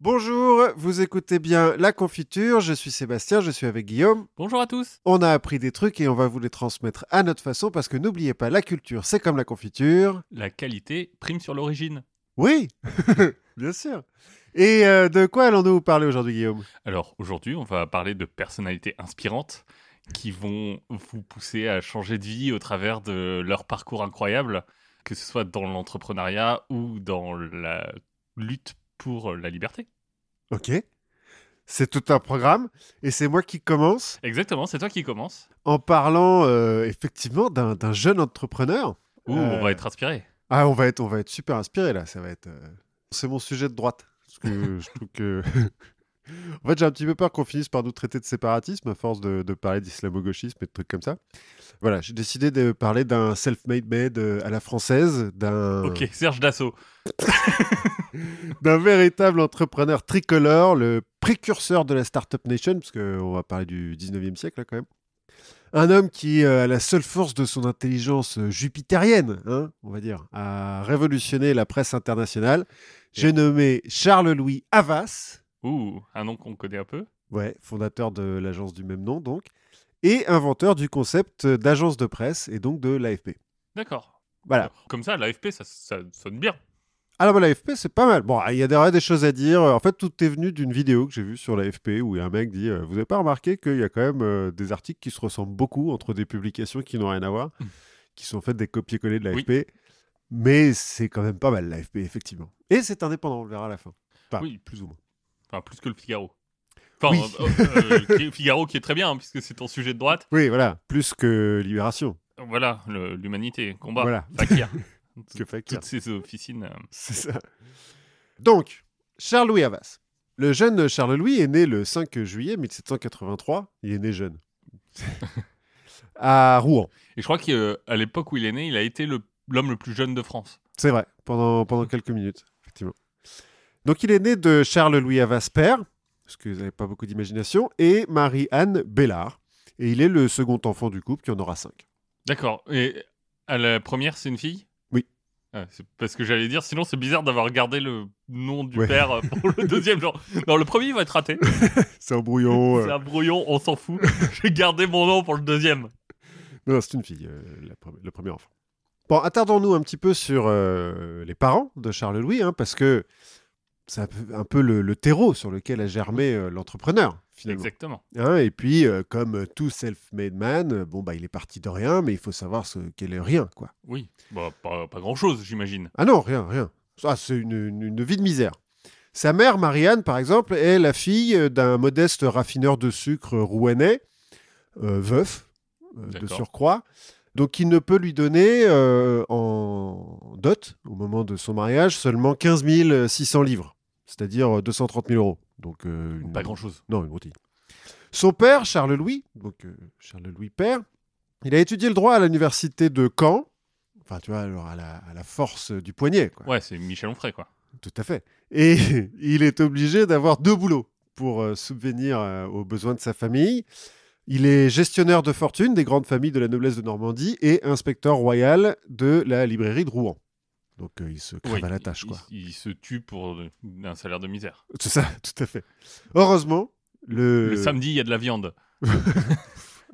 Bonjour, vous écoutez bien La Confiture, je suis Sébastien, je suis avec Guillaume. Bonjour à tous. On a appris des trucs et on va vous les transmettre à notre façon parce que n'oubliez pas, la culture c'est comme la confiture. La qualité prime sur l'origine. Oui, bien sûr. Et euh, de quoi allons-nous vous parler aujourd'hui Guillaume? Alors aujourd'hui, on va parler de personnalités inspirantes qui vont vous pousser à changer de vie au travers de leur parcours incroyable, que ce soit dans l'entrepreneuriat ou dans la lutte pour la liberté. Ok. C'est tout un programme et c'est moi qui commence Exactement, c'est toi qui commence. en parlant euh, effectivement d'un jeune entrepreneur. Ouh, Euh, on va être inspiré. Ah, on va être, on va être super inspiré là. Ça va être. euh, C'est mon sujet de droite. Parce que je trouve que. En fait, j'ai un petit peu peur qu'on finisse par nous traiter de séparatisme à force de, de parler d'islamo-gauchisme et de trucs comme ça. Voilà, j'ai décidé de parler d'un self-made man euh, à la française, d'un Ok, Serge Dassault. d'un véritable entrepreneur tricolore, le précurseur de la Startup Nation, parce qu'on va parler du 19e siècle là, quand même. Un homme qui, euh, à la seule force de son intelligence euh, jupitérienne, hein, on va dire, a révolutionné la presse internationale. J'ai nommé Charles-Louis Havas, Ouh, un nom qu'on connaît un peu. ouais, fondateur de l'agence du même nom donc, et inventeur du concept d'agence de presse et donc de l'AFP. D'accord. Voilà. Comme ça, l'AFP, ça, ça sonne bien. Alors bah, l'AFP, c'est pas mal. Bon, il y a des, des choses à dire. En fait, tout est venu d'une vidéo que j'ai vue sur l'AFP où un mec dit euh, Vous avez pas remarqué qu'il y a quand même euh, des articles qui se ressemblent beaucoup entre des publications qui n'ont rien à voir, Mm. qui sont faites des copier-coller de l'AFP. Mais c'est quand même pas mal l'AFP, effectivement. Et c'est indépendant, on le verra à la fin. Enfin, Oui. plus ou moins. Enfin, plus que le Figaro. Enfin, Oui. euh, euh, Figaro qui est très bien, hein, puisque c'est ton sujet de droite. Oui, voilà. Plus que Libération. Voilà, l'humanité, combat, Voilà. Fakir. Que Fakir. Toutes ces officines. euh, C'est ça. Donc, Charles-Louis Havas. Le jeune Charles-Louis est né le 5 juillet 1783. Il est né jeune. à Rouen. Et je crois qu'à l'époque où il est né, il a été le- l'homme le, plus jeune de France. C'est vrai, pendant, pendant quelques minutes, effectivement. Donc, il est né de Charles-Louis Havas père, parce que vous n'avez pas beaucoup d'imagination, et Marie-Anne Bellard. Et il est le second enfant du couple, qui en aura cinq. D'accord. Et à la première, c'est une fille? Oui. Ah, c'est parce que j'allais dire, sinon c'est bizarre d'avoir gardé le nom du Ouais. père pour le deuxième genre. Non, le premier il va être raté. C'est un brouillon. C'est euh. un brouillon, on s'en fout. Je vais garder mon nom pour le deuxième. Non, c'est une fille, euh, la pre- le premier enfant. Bon, attardons-nous un petit peu sur euh, les parents de Charles-Louis, hein, parce que c'est un peu, le, le terreau sur lequel a germé euh, l'entrepreneur, finalement. Exactement. Hein, et puis, euh, comme tout self-made man, euh, bon, bah, il est parti de rien, mais il faut savoir ce qu'est le rien, quoi. Oui. Bah, pas, pas grand chose, j'imagine. Ah non, rien, rien. Ça, c'est une, une- une vie de misère. Sa mère, Marianne, par exemple, est la fille d'un modeste raffineur de sucre rouennais, euh, veuf, de surcroît. Donc, il ne peut lui donner euh, en dot, au moment de son mariage, seulement 15 600 livres, c'est-à-dire 230 000 euros. Donc, euh, une- Pas grand chose. non, une broutille. Son père, Charles-Louis, donc euh, Charles-Louis père, il a étudié le droit à l'université de Caen. Enfin, tu vois, alors à la, à la force du poignet, quoi. Ouais, c'est Michel Onfray, quoi. Tout à fait. Et il est obligé d'avoir deux boulots pour euh, subvenir euh, aux besoins de sa famille. Il est gestionnaire de fortune des grandes familles de la noblesse de Normandie et inspecteur royal de la librairie de Rouen. Donc euh, il se crève à la tâche, il, quoi. il- il se tue pour euh, un salaire de misère. C'est ça, tout à fait. Heureusement, le, Le samedi, il y a de la viande.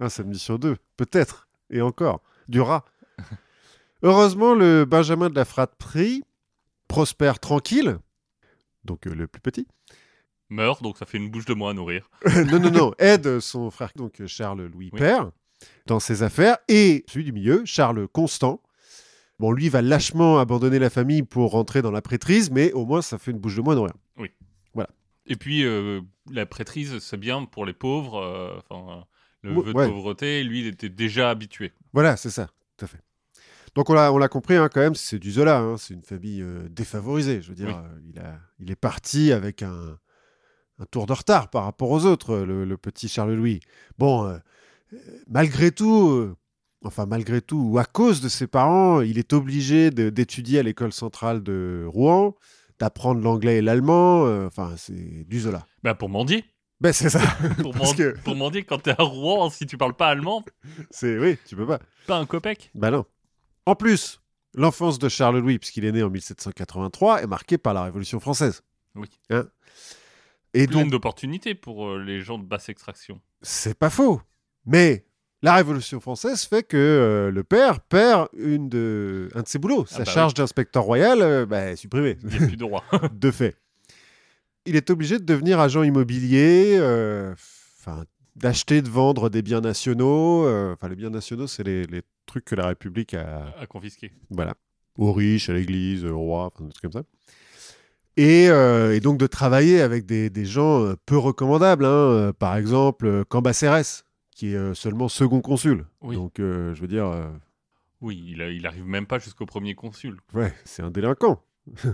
Un samedi sur deux, peut-être, et encore, du rat. Heureusement, le Benjamin de la fratrie prospère tranquille, donc euh, le plus petit. Meurt, donc ça fait une bouche de moi à nourrir. non, non, non, aide son frère, donc Charles-Louis Oui. Père, dans ses affaires, et celui du milieu, Charles Constant. Bon, lui va lâchement abandonner la famille pour rentrer dans la prêtrise, mais au moins ça fait une bouche de moins à nourrir. Et puis, euh, la prêtrise, c'est bien pour les pauvres. euh, Enfin, le Ouais, vœu de pauvreté, lui, il était déjà habitué. Voilà, c'est ça, tout à fait. Donc on l'a, on l'a compris hein, quand même, c'est du Zola, hein, c'est une famille euh, défavorisée. Je veux dire, Oui. il, a, il est parti avec un, un tour de retard par rapport aux autres, le, le petit Charles-Louis. Bon, malgré tout, enfin malgré tout, ou à cause de ses parents, il est obligé d'étudier à l'école centrale de Rouen, d'apprendre l'anglais et l'allemand. euh, Enfin, c'est du Zola. Bah, pour mendier. Ben c'est ça. Pour, Parce que- pour mendier, quand t'es à Rouen, si tu parles pas allemand, c'est oui, tu peux pas. pas un copec. Bah non. En plus, l'enfance de Charles-Louis, puisqu'il est né en 1783, est marquée par la Révolution française. Oui. Hein et donc, d'opportunités pour euh, les gens de basse extraction. c'est pas faux. Mais la Révolution française fait que euh, le père perd une de, un de ses boulots. Sa bah charge d'inspecteur royal euh, bah, est supprimée, Il n'y a plus de roi. de fait. Il est obligé de devenir agent immobilier, euh, enfin, d'acheter, de vendre des biens nationaux. Enfin, les biens nationaux, c'est les, les trucs que la République a, à confisquer. voilà, aux riches, à l'église, au roi, enfin, des trucs comme ça. Et, euh, et donc de travailler avec des, des gens peu recommandables. hein. Par exemple, Cambacérès, qui est euh, seulement second consul. Oui. Donc, euh, je veux dire, euh, Oui, il, a- il arrive même pas jusqu'au premier consul. ouais, c'est un délinquant.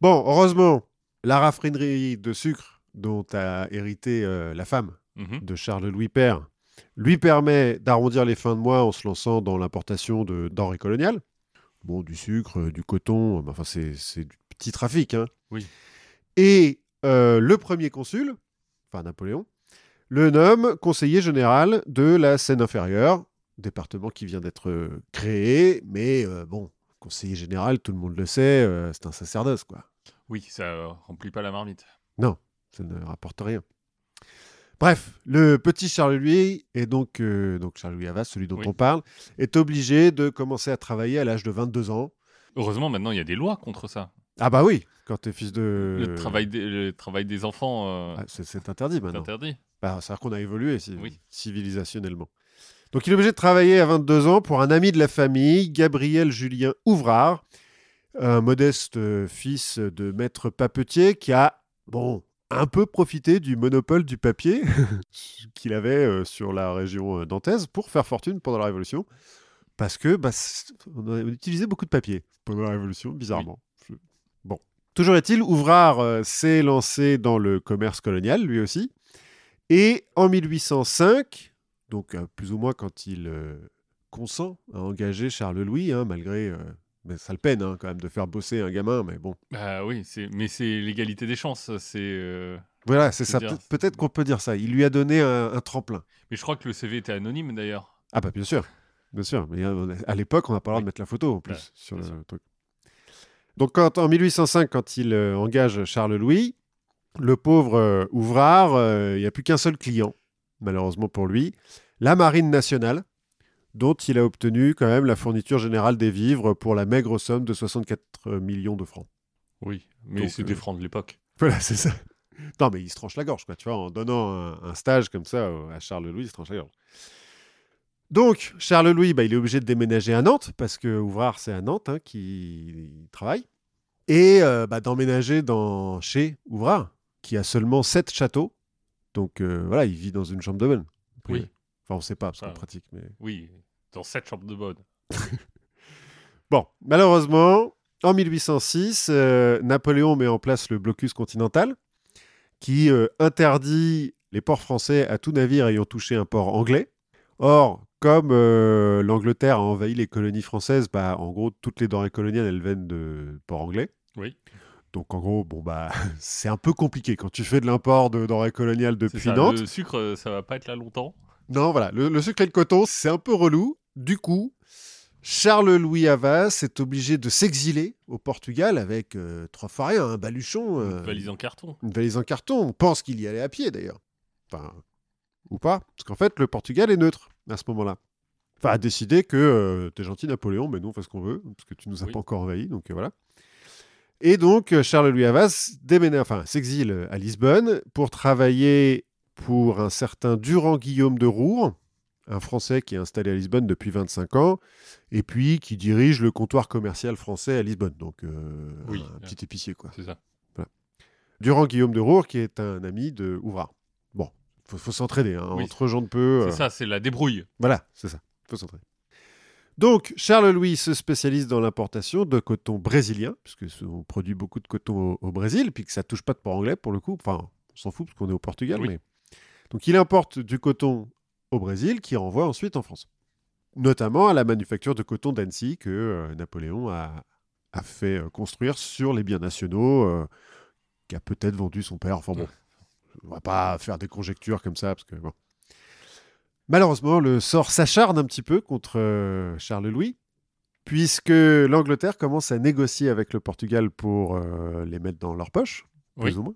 bon, heureusement, la raffinerie de sucre dont a hérité la femme Mhm. de Charles-Louis Père lui permet d'arrondir les fins de mois en se lançant dans l'importation de denrées coloniales. Bon, du sucre, du coton, enfin, c'est c'est du petit trafic. hein. Oui. Et euh, le premier consul, enfin Napoléon, le nomme conseiller général de la Seine inférieure, département qui vient d'être euh, créé, mais euh, bon, conseiller général, tout le monde le sait, euh, c'est un sacerdoce, quoi. Oui, ça euh, remplit pas la marmite. Ça ne rapporte rien. Bref, le petit Charles-Louis, et donc, donc Charles-Louis Havas, celui dont Oui. on parle, est obligé de commencer à travailler à l'âge de 22 ans. Heureusement, maintenant, il y a des lois contre ça. Ah bah oui, quand t'es fils de... Le, travail des, le travail des enfants Ah, c'est- c'est interdit maintenant. interdit. Bah, C'est-à-dire qu'on a évolué Oui. civilisationnellement. Donc il est obligé de travailler à 22 ans pour un ami de la famille, Gabriel Julien Ouvrard, un modeste euh, fils de maître papetier qui a, bon, un peu profité du monopole du papier qu'il avait euh, sur la région euh, nantaise pour faire fortune pendant la Révolution. Parce que bah, on, a- beaucoup de papier pendant la Révolution, bizarrement. Bon. Toujours est-il, Ouvrard euh, s'est lancé dans le commerce colonial, lui aussi. Et en 1805, donc euh, plus ou moins quand il euh, consent à engager Charles-Louis, hein, malgré... euh, mais ça le peine hein, quand même de faire bosser un gamin, mais bon. Bah oui, mais c'est l'égalité des chances. C'est euh, Voilà, c'est ça. Peut-être qu'on peut dire ça. Il lui a donné un, un tremplin. mais je crois que le CV était anonyme d'ailleurs. Ah bah bien sûr, bien sûr. Mais euh, à l'époque, on n'a pas le droit de mettre la photo en plus Ouais, sur le sûr. truc. Donc quand, en 1805, quand il euh, engage Charles-Louis, le pauvre euh, Ouvrard, euh, il n'y a plus qu'un seul client, malheureusement pour lui, la Marine nationale, dont il a obtenu quand même la fourniture générale des vivres pour la maigre somme de 64 millions de francs. Oui, mais c'est euh, des francs de l'époque. Voilà, c'est ça. Non, mais il se tranche la gorge, quoi, tu vois, en donnant un, un stage comme ça à Charles-Louis, il se tranche la gorge. Donc, Charles-Louis, bah, il est obligé de déménager à Nantes, parce que Ouvrard, c'est à Nantes hein, qu'il travaille, et euh, bah, d'emménager dans, chez Ouvrard, qui a seulement sept châteaux. Donc, euh, voilà, il vit dans une chambre de bonne. Oui. Enfin, on ne sait pas, parce qu'on pratique, mais... Oui, dans cette chambre de bonne. Bon, malheureusement, en 1806, euh, Napoléon met en place le blocus continental qui euh, interdit les ports français à tout navire ayant touché un port anglais. Or, comme euh, l'Angleterre a envahi les colonies françaises, bah, en gros, toutes les denrées coloniales, elles viennent de ports anglais. Oui. Donc, en gros, bon, bah, c'est un peu compliqué quand tu fais de l'import de denrées coloniales depuis ça, Nantes. Le sucre, euh, ça va pas être là longtemps. Non, voilà, le, le sucre et le coton, c'est un peu relou. Du coup, Charles-Louis Havas est obligé de s'exiler au Portugal avec euh, trois fois rien, un baluchon, Une euh, valise en carton. une valise en carton. On pense qu'il y allait à pied d'ailleurs. Enfin, ou pas, parce qu'en fait, le Portugal est neutre à ce moment-là. Enfin, a décidé que euh, t'es gentil Napoléon, mais nous on fait ce qu'on veut, parce que tu nous as Oui. pas encore envahis, donc voilà. Et donc, euh, Charles-Louis Havas déménage, enfin, s'exile à Lisbonne pour travailler pour un certain Durand Guillaume de Roure, un Français qui est installé à Lisbonne depuis 25 ans, et puis qui dirige le comptoir commercial français à Lisbonne. Donc, euh, Oui. un petit épicier, quoi. C'est ça. Durand Guillaume de Roure, qui est un ami de Ouvrard. Bon, faut, faut s'entraider, hein, Oui. entre gens de peu. C'est euh, ça, c'est la débrouille. Voilà, c'est ça, faut s'entraider. Donc, Charles-Louis se spécialise dans l'importation de coton brésilien, puisque on produit beaucoup de coton au, au Brésil, puis que ça touche pas de port anglais pour le coup. Enfin, on s'en fout parce qu'on est au Portugal. Oui. Mais... Donc, il importe du coton au Brésil, qui renvoie ensuite en France. Notamment à la manufacture de coton d'Annecy que euh, Napoléon a, a fait euh, construire sur les biens nationaux, euh, qu'a peut-être vendu son père. Enfin bon, on va pas faire des conjectures comme ça, parce que bon. Malheureusement, le sort s'acharne un petit peu contre euh, Charles-Louis. puisque l'Angleterre commence à négocier avec le Portugal pour euh, les mettre dans leur poche, plus Oui. ou moins.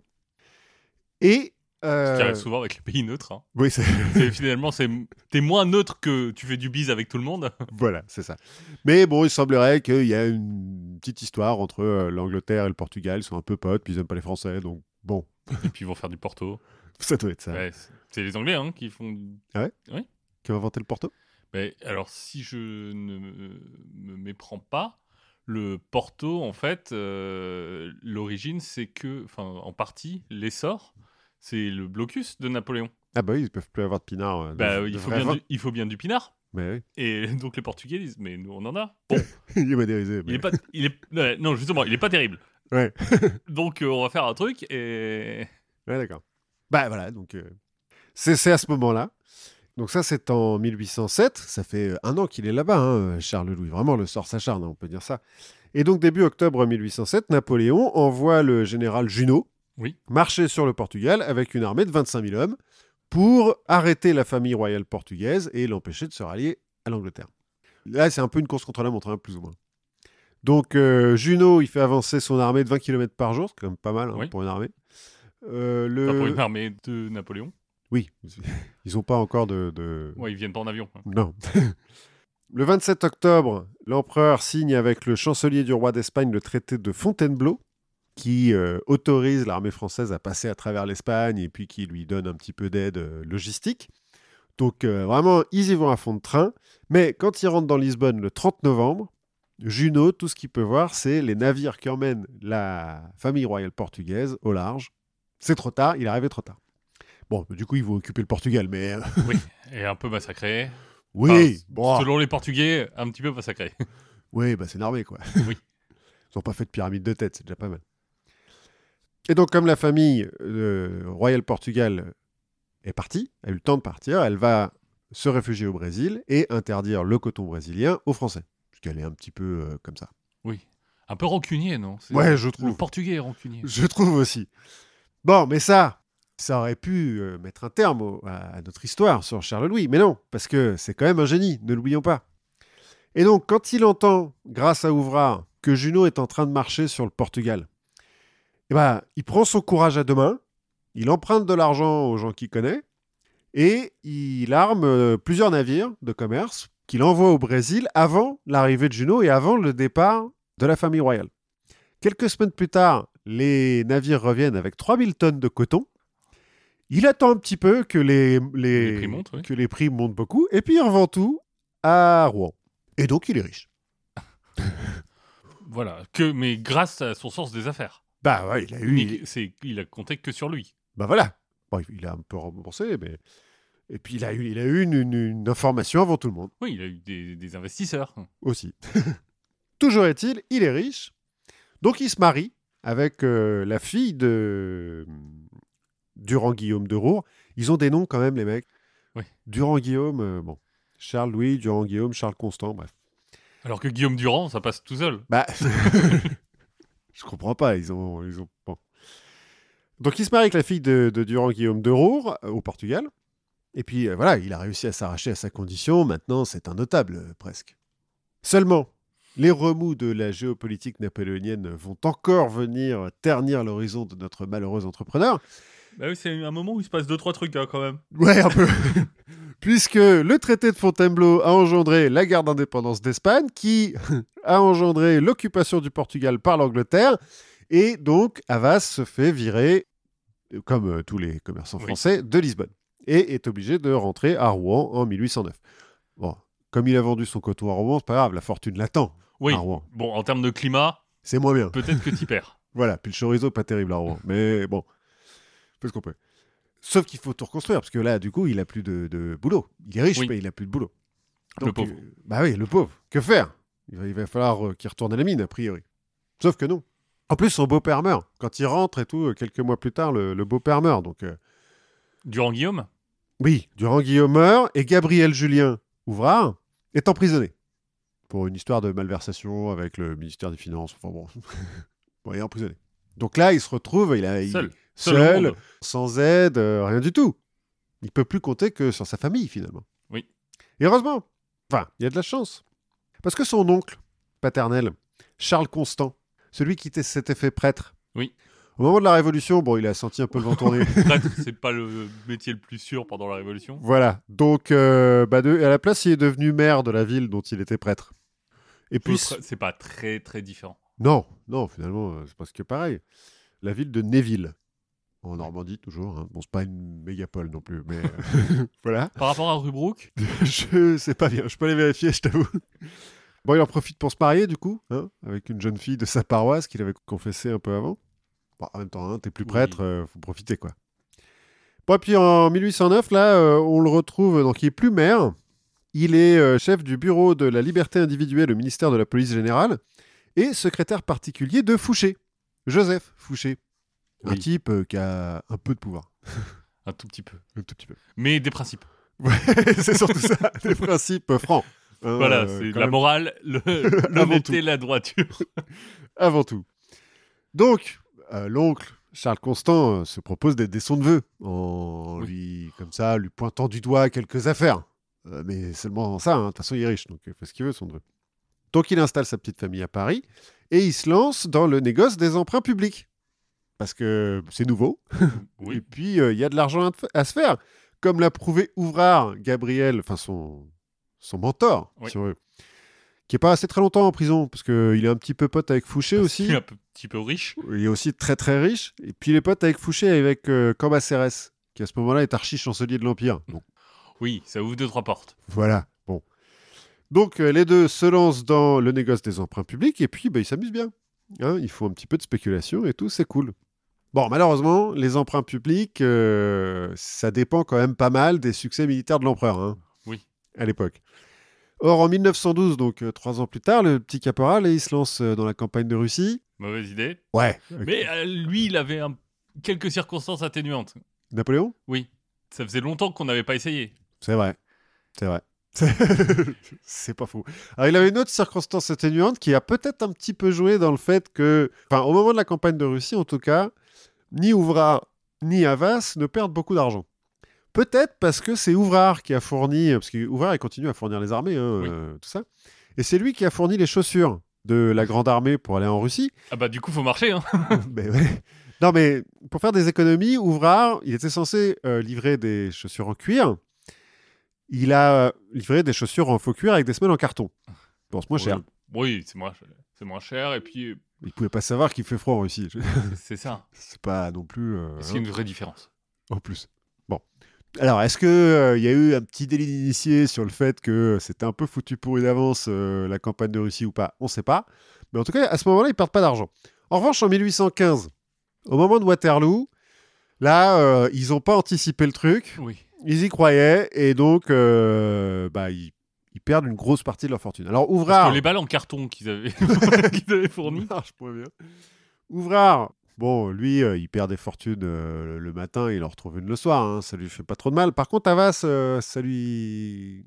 Et. Ce euh, qui arrive souvent avec les pays neutres. hein. oui, c'est- finalement, c'est t'es moins neutre que tu fais du bise avec tout le monde. voilà, c'est ça. Mais bon, il semblerait qu'il y a une petite histoire entre l'Angleterre et le Portugal. Ils sont un peu potes, puis ils n'aiment pas les Français, donc bon, Et puis ils vont faire du Porto. ça doit être ça. Ouais, c'est- les Anglais hein, qui font. Qui a inventé le Porto? Mais alors, si je ne me, méprends pas, le Porto, en fait, euh, l'origine, c'est que, enfin, en partie, l'essor, c'est le blocus de Napoléon. Ah bah oui, ils peuvent plus avoir de pinard. euh, Bah, de il, faut bien du, il faut bien du pinard. Mais oui, Et donc les Portugais disent, mais nous on en a. Bon, il est modérisé. il est pas, il est, ouais, non justement, il est pas terrible. Ouais. donc euh, on va faire un truc et Ouais, d'accord. Bah voilà, donc euh, c'est à ce moment-là. Donc ça, c'est en 1807. Ça fait un an qu'il est là-bas, hein, Charles Louis. Vraiment, le sort s'acharne, hein, on peut dire ça. Et donc, début octobre 1807, Napoléon envoie le général Junot Oui. marcher sur le Portugal avec une armée de 25 000 hommes pour arrêter la famille royale portugaise et l'empêcher de se rallier à l'Angleterre. Là, c'est un peu une course contre la montre, hein, plus ou moins. Donc, euh, Junot, il fait avancer son armée de 20 km par jour, c'est quand même pas mal hein, Oui. pour une armée. Euh, le... Pour une armée de Napoléon. Oui, ils n'ont pas encore de. de- Ouais, ils viennent pas en avion. Non. le 27 octobre, l'empereur signe avec le chancelier du roi d'Espagne le traité de Fontainebleau, qui euh, autorise l'armée française à passer à travers l'Espagne et puis qui lui donne un petit peu d'aide euh, logistique. Donc euh, vraiment, ils y vont à fond de train. Mais quand ils rentrent dans Lisbonne le 30 novembre, Junot, tout ce qu'il peut voir, c'est les navires qui emmènent la famille royale portugaise au large. C'est trop tard, il est arrivé trop tard. Bon, du coup, ils vont occuper le Portugal, mais euh, Oui, et un peu massacré. oui, Enfin, bon, Selon les Portugais, un petit peu massacré. oui, bah c'est une armée, quoi. Oui. Ils n'ont pas fait de pyramide de tête, c'est déjà pas mal. Et donc, comme la famille euh, royale Portugal est partie, a eu le temps de partir, elle va se réfugier au Brésil et interdire le coton brésilien aux Français. Puisqu'elle est un petit peu euh, comme ça. Oui. Un peu rancunier, non? Ouais, je Le trouve. Portugais est rancunier. Je trouve aussi. Bon, mais ça, ça aurait pu euh, mettre un terme à, notre histoire sur Charles Louis. Mais non, parce que c'est quand même un génie, ne l'oublions pas. Et donc, quand il entend, grâce à Ouvrard, que Junot est en train de marcher sur le Portugal, eh ben, il prend son courage à deux mains, il emprunte de l'argent aux gens qu'il connaît, et il arme euh, plusieurs navires de commerce qu'il envoie au Brésil avant l'arrivée de Junot et avant le départ de la famille royale. Quelques semaines plus tard, les navires reviennent avec 3000 tonnes de coton. Il attend un petit peu que les, les, Les prix montent, oui. que les prix montent beaucoup, et puis il revend tout à Rouen. Et donc il est riche. Voilà. Que, mais grâce à son sens des affaires. Bah ouais, il a eu. Il- c'est, il a compté que sur lui. Bah voilà. Bon, il a un peu remboursé, mais. Et puis il a eu, il a eu une, une- une information avant tout le monde Oui, il a eu des, des investisseurs. aussi. Toujours est-il, il est riche. Donc il se marie avec euh, la fille de Durand Guillaume de Roure. Ils ont des noms quand même, les mecs. Oui. Durand Guillaume, euh, bon. Charles Louis, Durand Guillaume, Charles Constant, bref. Alors que Guillaume Durand, ça passe tout seul. Bah, je comprends pas. Ils ont, ils ont. Bon. Donc, il se marie avec la fille de, de Durand Guillaume de Roure euh, au Portugal. Et puis, euh, voilà, il a réussi à s'arracher à sa condition. Maintenant, c'est un notable, euh, presque. Seulement, les remous de la géopolitique napoléonienne vont encore venir ternir l'horizon de notre malheureux entrepreneur. Bah oui, c'est un moment où il se passe deux trois trucs hein, quand même. Ouais, un peu. Puisque le traité de Fontainebleau a engendré la guerre d'indépendance d'Espagne, qui a engendré l'occupation du Portugal par l'Angleterre, et donc Havas se fait virer, comme euh, tous les commerçants Oui. français, de Lisbonne, et est obligé de rentrer à Rouen en 1809. Bon, comme il a vendu son coton à Rouen, c'est pas grave, la fortune l'attend Oui. à Rouen. Bon, en termes de climat, C'est moins bien. peut-être que t'y perds. Voilà, puis le chorizo, pas terrible à Rouen. Mais bon, fait ce qu'on peut. Sauf qu'il faut tout reconstruire, parce que là, du coup, il a plus de, de boulot. Il est riche, Oui. mais il a plus de boulot. Le pauvre. euh, bah oui, le pauvre. Que faire? Il va, il va falloir euh, qu'il retourne à la mine, a priori. Sauf que non. En plus, son beau-père meurt. Quand il rentre et tout, euh, quelques mois plus tard, le, le beau-père meurt. Donc, euh, Durand Guillaume oui, Durand Guillaume meurt, et Gabriel Julien Ouvrard est emprisonné. Pour une histoire de malversation avec le ministère des Finances. Enfin bon. bon, il est emprisonné. Donc là, il se retrouve, il a, il- Seul. Seul. sans aide, euh, rien du tout. Il peut plus compter que sur sa famille finalement. Oui. Et heureusement. Enfin, il y a de la chance. Parce que son oncle, paternel, Charles Constant, celui qui était- s'était fait prêtre. Oui. Au moment de la Révolution, bon, il a senti un peu le vent tourner. C'est pas le métier le plus sûr pendant la Révolution. voilà. Donc, euh, bah, de- à la place, il est devenu maire de la ville dont il était prêtre. Et puis, C'est pas très très différent. non, non, finalement, euh, c'est presque pareil. La ville de Néville, en Normandie toujours. hein. Bon, c'est pas une mégapole non plus, mais euh, voilà. Par rapport à Rubrook, je sais pas bien, je peux aller vérifier, je t'avoue. Bon, il en profite pour se marier, du coup, hein, avec une jeune fille de sa paroisse qu'il avait confessé un peu avant. Bon, en même temps, hein, t'es plus Oui. prêtre, euh, faut profiter, quoi. Bon, et puis en 1809, là, euh, on le retrouve, donc il est plus maire. Il est euh, chef du bureau de la liberté individuelle au ministère de la police générale et secrétaire particulier de Fouché, Joseph Fouché. Un type euh, qui a un peu de pouvoir. un tout petit peu. Un tout petit peu. Mais des principes. Ouais, c'est surtout ça, des principes francs. hein, voilà, euh, c'est la même, morale, l'honnêteté, la droiture. avant tout. Donc, euh, l'oncle Charles Constant euh, se propose sons de vœux, en Oui. lui, comme ça, lui pointant du doigt quelques affaires. Euh, mais seulement ça, hein, de toute façon, il est riche, donc il fait ce qu'il veut, son neveu. Donc, il installe sa petite famille à Paris et il se lance dans le négoce des emprunts publics. Parce que c'est nouveau, Et Oui, puis, euh, il y a de l'argent à, se faire. Comme l'a prouvé Ouvrard, Gabriel, enfin son, son mentor, Oui. si on veut, qui est pas assez très longtemps en prison, parce qu'il est un petit peu pote avec Fouché aussi. il est un petit peu riche. Il est aussi très très riche. Et puis, il est pote avec Fouché et avec euh, Cambacérès, qui à ce moment-là est archi-chancelier de l'Empire. Donc, Oui, ça ouvre deux, trois portes. voilà, bon. Donc, euh, les deux se lancent dans le négoce des emprunts publics, et puis, bah, ils s'amusent bien. Hein, ils font un petit peu de spéculation et tout, c'est cool. Bon, malheureusement, les emprunts publics, euh, ça dépend quand même pas mal des succès militaires de l'empereur, hein, Oui. à l'époque. Or, en 1912, donc euh, trois ans plus tard, le petit caporal, il se lance dans la campagne de Russie. Mauvaise idée. Ouais. Mais lui, il avait un- quelques circonstances atténuantes. Napoléon? Oui. Ça faisait longtemps qu'on n'avait pas essayé. C'est vrai. C'est vrai. c'est pas faux. Alors, il avait une autre circonstance atténuante qui a peut-être un petit peu joué dans le fait que, enfin, au moment de la campagne de Russie, en tout cas, ni Ouvrard ni Havas ne perdent beaucoup d'argent. Peut-être parce que c'est Ouvrard qui a fourni, parce qu'Ouvrard, il continue à fournir les armées, hein, Oui. euh, tout ça. Et c'est lui qui a fourni les chaussures de la grande armée pour aller en Russie. Ah bah du coup, faut marcher. Hein. Ben ouais. Non, mais pour faire des économies, Ouvrard, il était censé euh, livrer des chaussures en cuir. Il a euh, livré des chaussures en faux cuir avec des semelles en carton. Bon, c'est moins cher. Oui, c'est moins, c'est moins cher. Et puis, Il pouvait pas savoir qu'il fait froid en Russie. c'est ça. c'est pas non plus. euh, C'est une vraie différence. En plus. Bon. Alors, est-ce qu'il il y a eu un petit délit d'initié sur le fait que c'était un peu foutu pourri d'avance euh, la campagne de Russie ou pas? On ne sait pas. Mais en tout cas, à ce moment-là, ils perdent pas d'argent. En revanche, en 1815, au moment de Waterloo, là, euh, ils n'ont pas anticipé le truc. Oui. Ils y croyaient et donc, euh, bah, ils, ils perdent une grosse partie de leur fortune. Alors, Parce Ouvrard. que les balles en carton qu'ils avaient, qu'ils avaient fournies. marche pas bien. Ouvrard, bon, lui, euh, il perd des fortunes euh, le matin, il en retrouve une le soir, hein, ça lui fait pas trop de mal. Par contre, Havas, euh, ça lui.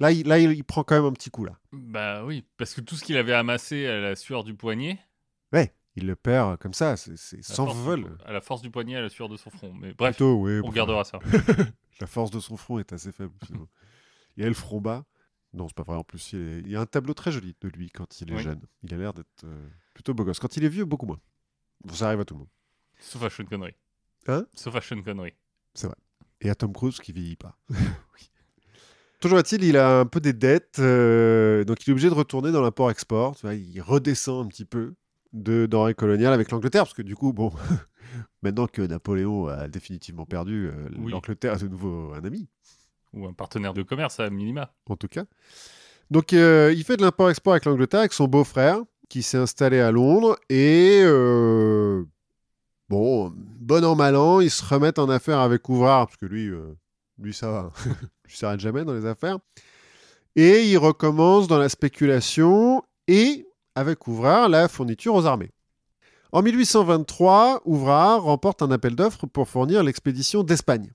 Là il, là, il, il prend quand même un petit coup, là. Bah oui, parce que tout ce qu'il avait amassé à la sueur du poignet, Ouais, il le perd comme ça, c'est c'est sans vol. à la force du poignet, à la sueur de son front. Mais bref, Plutôt, oui. on gardera ça. La force de son front est assez faible. il a le front bas. Non, c'est pas vrai. En plus, il, est- il y a un tableau très joli de lui quand il est Oui. jeune. Il a l'air d'être euh, plutôt beau gosse. Quand il est vieux, beaucoup moins. Bon, ça arrive à tout le monde. Sauf à Sean Connery. Hein? Sauf à Sean Connery. Et à Tom Cruise qui vieillit pas. Toujours est-il, il a un peu des dettes, euh, donc il est obligé de retourner dans l'import-export. Il redescend un petit peu de denrées coloniales avec l'Angleterre, parce que du coup, bon, maintenant que Napoléon a définitivement perdu, euh, Oui. l'Angleterre est de nouveau un ami, Ou un partenaire de commerce à minima. en tout cas. Donc euh, il fait de l'import-export avec l'Angleterre, avec son beau-frère, qui s'est installé à Londres, et euh, bon, bon an, mal an, ils se remettent en affaire avec Ouvrard, parce que lui, lui ça va, il s'arrête jamais dans les affaires. Et il recommence dans la spéculation et, avec Ouvrard, la fourniture aux armées. En 1823, Ouvrard remporte un appel d'offres pour fournir l'expédition d'Espagne.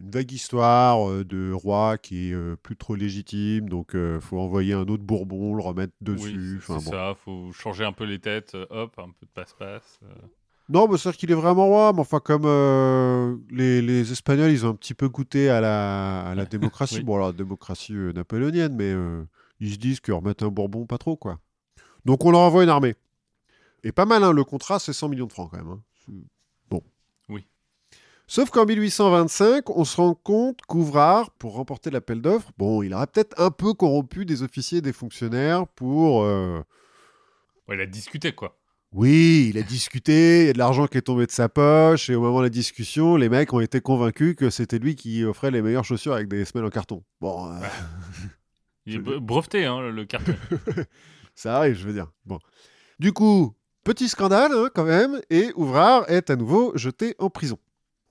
Une vague histoire euh, de roi qui est euh, plus trop légitime, donc il faut envoyer un autre Bourbon, le remettre dessus. oui, c'est bon. ça. Faut changer un peu les têtes. euh, Hop, un peu de passe-passe. euh. Non, mais c'est-à-dire qu'il est vraiment roi, mais enfin, comme euh, les, les Espagnols, ils ont un petit peu goûté à la, à la démocratie. Oui. Bon, alors, démocratie euh, napoléonienne, mais euh, ils se disent que remettre un Bourbon, pas trop, quoi. Donc on leur envoie une armée. Et pas mal, hein, le contrat, c'est 100 millions de francs quand même. hein. Bon. Oui. Sauf qu'en 1825, on se rend compte qu'Ouvrard, pour remporter l'appel d'offres, bon, il aurait peut-être un peu corrompu des officiers et des fonctionnaires pour... euh, Ouais, il a discuté, quoi. Oui, il a discuté, il y a de l'argent qui est tombé de sa poche, et au moment de la discussion, les mecs ont été convaincus que c'était lui qui offrait les meilleures chaussures avec des semelles en carton. Bon, euh, Il est bre- breveté, hein, le carton. ça arrive, je veux dire. Bon. Du coup, petit scandale hein, quand même, et Ouvrard est à nouveau jeté en prison.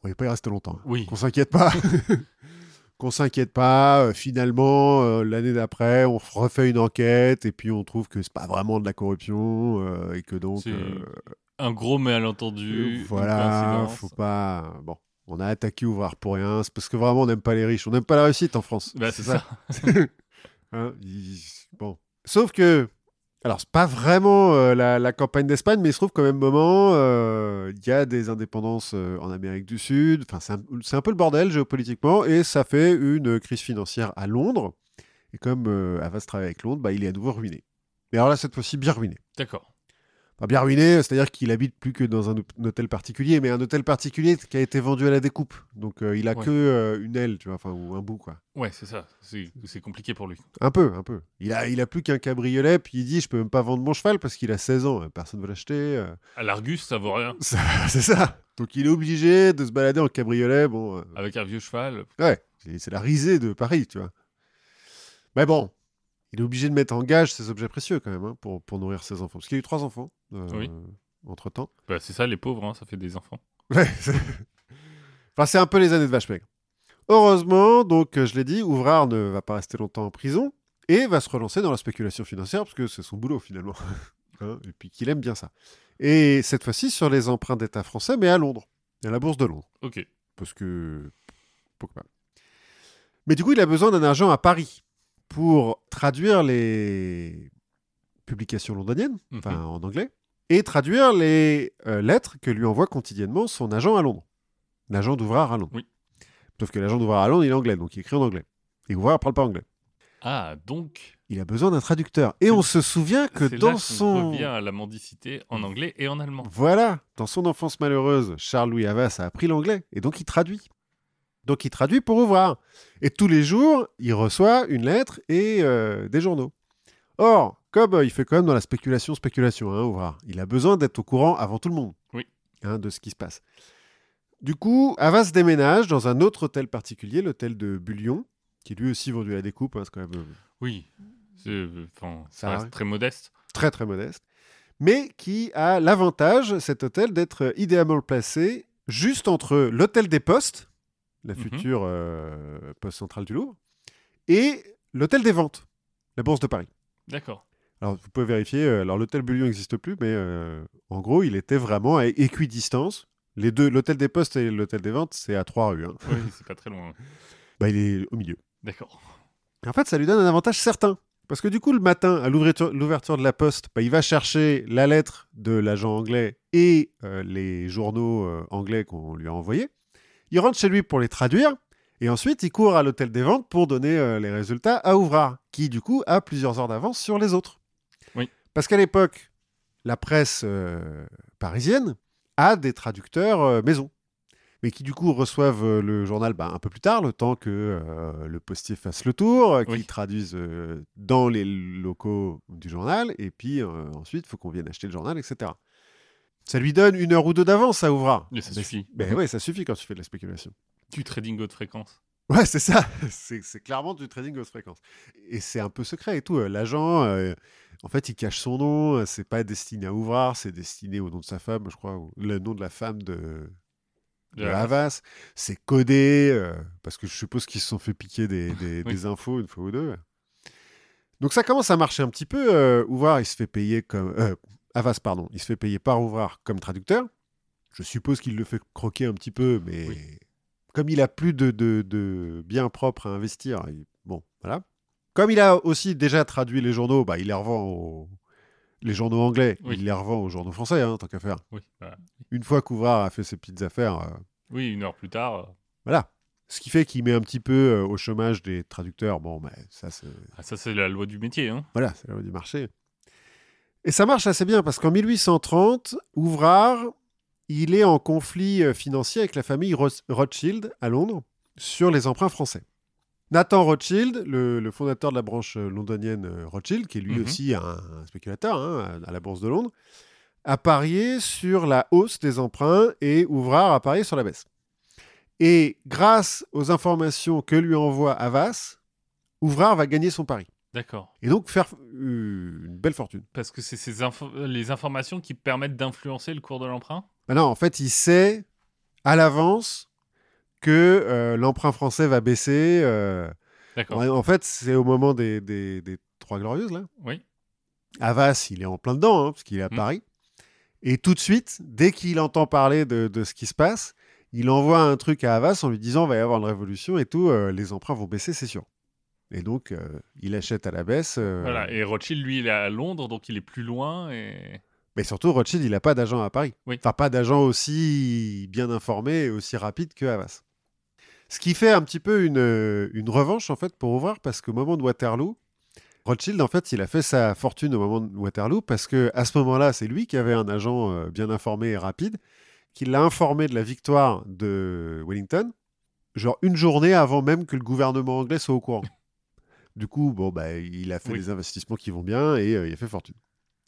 Il va pas y rester longtemps. hein. Oui. Qu'on s'inquiète pas. Qu'on s'inquiète pas. euh, finalement, euh, l'année d'après, on refait une enquête et puis on trouve que c'est pas vraiment de la corruption euh, et que donc. Un gros malentendu. voilà, faut pas. Bon, on a attaqué Ouvrard pour rien. C'est parce que vraiment on n'aime pas les riches. On n'aime pas la réussite en France. Bah, c'est ça. Hein, il- Bon. Sauf que. Alors, c'est pas vraiment euh, la, campagne d'Espagne, mais il se trouve qu'au même moment, euh, il y a des indépendances euh, en Amérique du Sud. Enfin, c'est un, peu le bordel géopolitiquement, et ça fait une crise financière à Londres. Et comme Havas travaille avec Londres, bah, il est à nouveau ruiné. Mais alors là, cette fois-ci, bien ruiné. D'accord. Enfin, bien ruiné, c'est-à-dire qu'il habite plus que dans un, hô- un hôtel particulier, mais un hôtel particulier qui a été vendu à la découpe. Donc, euh, il a Ouais. que euh, une aile, tu vois, enfin, ou un bout, quoi. Ouais, c'est ça. C'est compliqué pour lui. Un peu, un peu. Il a, il a plus qu'un cabriolet, puis il dit Je peux même pas vendre mon cheval parce qu'il a 16 ans, euh, personne ne veut l'acheter. À l'Argus, ça vaut rien. C'est ça. Donc il est obligé de se balader en cabriolet. Bon, Avec un vieux cheval. ouais, c'est la risée de Paris, tu vois. Mais bon, il est obligé de mettre en gage ses objets précieux quand même hein, pour, pour nourrir ses enfants. Parce qu'il a eu trois enfants euh, Oui. entre temps. Bah, c'est ça, les pauvres, hein, ça fait des enfants. Ouais, enfin, c'est un peu les années de vache maigre. Heureusement, donc, euh, je l'ai dit, Ouvrard ne va pas rester longtemps en prison et va se relancer dans la spéculation financière parce que c'est son boulot finalement. Hein, et puis qu'il aime bien ça. Et cette fois-ci sur les emprunts d'État français, mais à Londres, à la bourse de Londres. Ok. Parce que. Pourquoi pas. Mais du coup, il a besoin d'un agent à Paris pour traduire les publications londoniennes, Mhm. enfin en anglais, et traduire les euh, lettres que lui envoie quotidiennement son agent à Londres. L'agent d'Ouvrard à Londres. Oui. Sauf que l'agent d'Ouvrard à Londres, il est anglais, donc il écrit en anglais. Et Ouvrard ne parle pas anglais. Ah, donc. Il a besoin d'un traducteur. Et on se souvient que là dans qu'on son... revient à la mendicité en anglais et en allemand. Voilà, dans son enfance malheureuse, Charles-Louis Havas a appris l'anglais et donc il traduit. Donc il traduit pour Ouvrard. Et tous les jours, il reçoit une lettre et euh, des journaux. Or, comme euh, il fait quand même dans la spéculation, spéculation, hein, Ouvrard, il a besoin d'être au courant avant tout le monde Oui. hein, de ce qui se passe. Du coup, Havas déménage dans un autre hôtel particulier, l'hôtel de Bullion, qui est lui aussi vendu à la découpe, hein, c'est quand même euh, Oui. Enfin, Ça ça reste très modeste. très très modeste, mais qui a l'avantage, cet hôtel, d'être idéalement placé juste entre l'hôtel des postes, la Mhm. future euh, poste centrale du Louvre, et l'hôtel des ventes, la Bourse de Paris. D'accord. Alors vous pouvez vérifier, euh, alors l'hôtel Bullion n'existe plus, mais euh, en gros il était vraiment à équidistance. Les deux, l'hôtel des postes et l'hôtel des ventes, c'est à trois rues. hein. Oui, c'est pas très loin. Bah, il est au milieu. D'accord. En fait, ça lui donne un avantage certain. Parce que du coup, le matin, à l'ouverture l'ouverture de la poste, bah, il va chercher la lettre de l'agent anglais et euh, les journaux euh, anglais qu'on lui a envoyés. Il rentre chez lui pour les traduire. Et ensuite, il court à l'hôtel des ventes pour donner euh, les résultats à Ouvrard, qui du coup a plusieurs heures d'avance sur les autres. Oui. Parce qu'à l'époque, la presse euh, parisienne a des traducteurs euh, maison mais qui du coup reçoivent le journal bah, un peu plus tard, le temps que le postier fasse le tour, qu'ils Oui. traduisent dans les locaux du journal, et puis ensuite, il faut qu'on vienne acheter le journal, etc. Ça lui donne une heure ou deux d'avance à Ouvra. Mais ça suffit. Ben ouais, ça suffit quand tu fais de la spéculation. Du trading haute fréquence. Ouais, c'est ça. C'est clairement du trading haute fréquence. Et c'est un peu secret et tout. Euh, L'agent, euh, en fait, il cache son nom. euh, C'est pas destiné à Ouvrard, c'est destiné au nom de sa femme, je crois, ou le nom de la femme de, de Havas. C'est codé, euh, parce que je suppose qu'ils se sont fait piquer des, des- Oui. des infos une fois ou deux. Donc ça commence à marcher un petit peu. Euh, Ouvrard, il se fait payer comme... Havas, pardon. Il se fait payer par Ouvrard comme traducteur. Je suppose qu'il le fait croquer un petit peu, mais Oui. comme il a plus de, de, de biens propres à investir, il- bon, voilà. Comme il a aussi déjà traduit les journaux, bah, il les revend aux... Les journaux anglais, Oui. il les revend aux journaux français, hein, tant qu'à faire. Oui, voilà. Une fois qu'Ouvrard a fait ses petites affaires, euh, oui, une heure plus tard. euh, voilà. Ce qui fait qu'il met un petit peu euh, au chômage des traducteurs. Bon, mais ça, c'est ah, ça, c'est la loi du métier. Hein. voilà, c'est la loi du marché. Et ça marche assez bien parce qu'en 1830, Ouvrard, il est en conflit euh, financier avec la famille Rothschild à Londres sur les emprunts français. Nathan Rothschild, le, fondateur de la branche euh, londonienne euh, Rothschild, qui est lui mhm. aussi un, spéculateur hein, à, la bourse de Londres, a parié sur la hausse des emprunts et Ouvrard a parié sur la baisse. Et grâce aux informations que lui envoie Havas, Ouvrard va gagner son pari. D'accord. Et donc faire une belle fortune. Parce que c'est les informations qui permettent d'influencer le cours de l'emprunt? Ben Non, en fait, il sait à l'avance que euh, l'emprunt français va baisser. Euh, D'accord. En fait, c'est au moment des, des, Trois Glorieuses, là. Oui. Havas, il est en plein dedans, hein, parce qu'il est à mmh. Paris. Et tout de suite, dès qu'il entend parler de, de, ce qui se passe, il envoie un truc à Havas en lui disant il va y avoir une révolution et tout, euh, les emprunts vont baisser, c'est sûr. Et donc, il achète à la baisse. Voilà, et Rothschild, lui, il est à Londres, donc il est plus loin. Et... Mais surtout, Rothschild, il n'a pas d'agent à Paris. Enfin, pas d'agent aussi bien informé et aussi rapide que Havas. Ce qui fait un petit peu une, euh, une revanche, en fait, pour ouvrir, parce qu'au moment de Waterloo, Rothschild, en fait, il a fait sa fortune au moment de Waterloo, parce que à ce moment-là, c'est lui qui avait un agent euh, bien informé et rapide, qui l'a informé de la victoire de Wellington, genre une journée avant même que le gouvernement anglais soit au courant. Du coup, bon, bah, il a fait des investissements qui vont bien et euh, il a fait fortune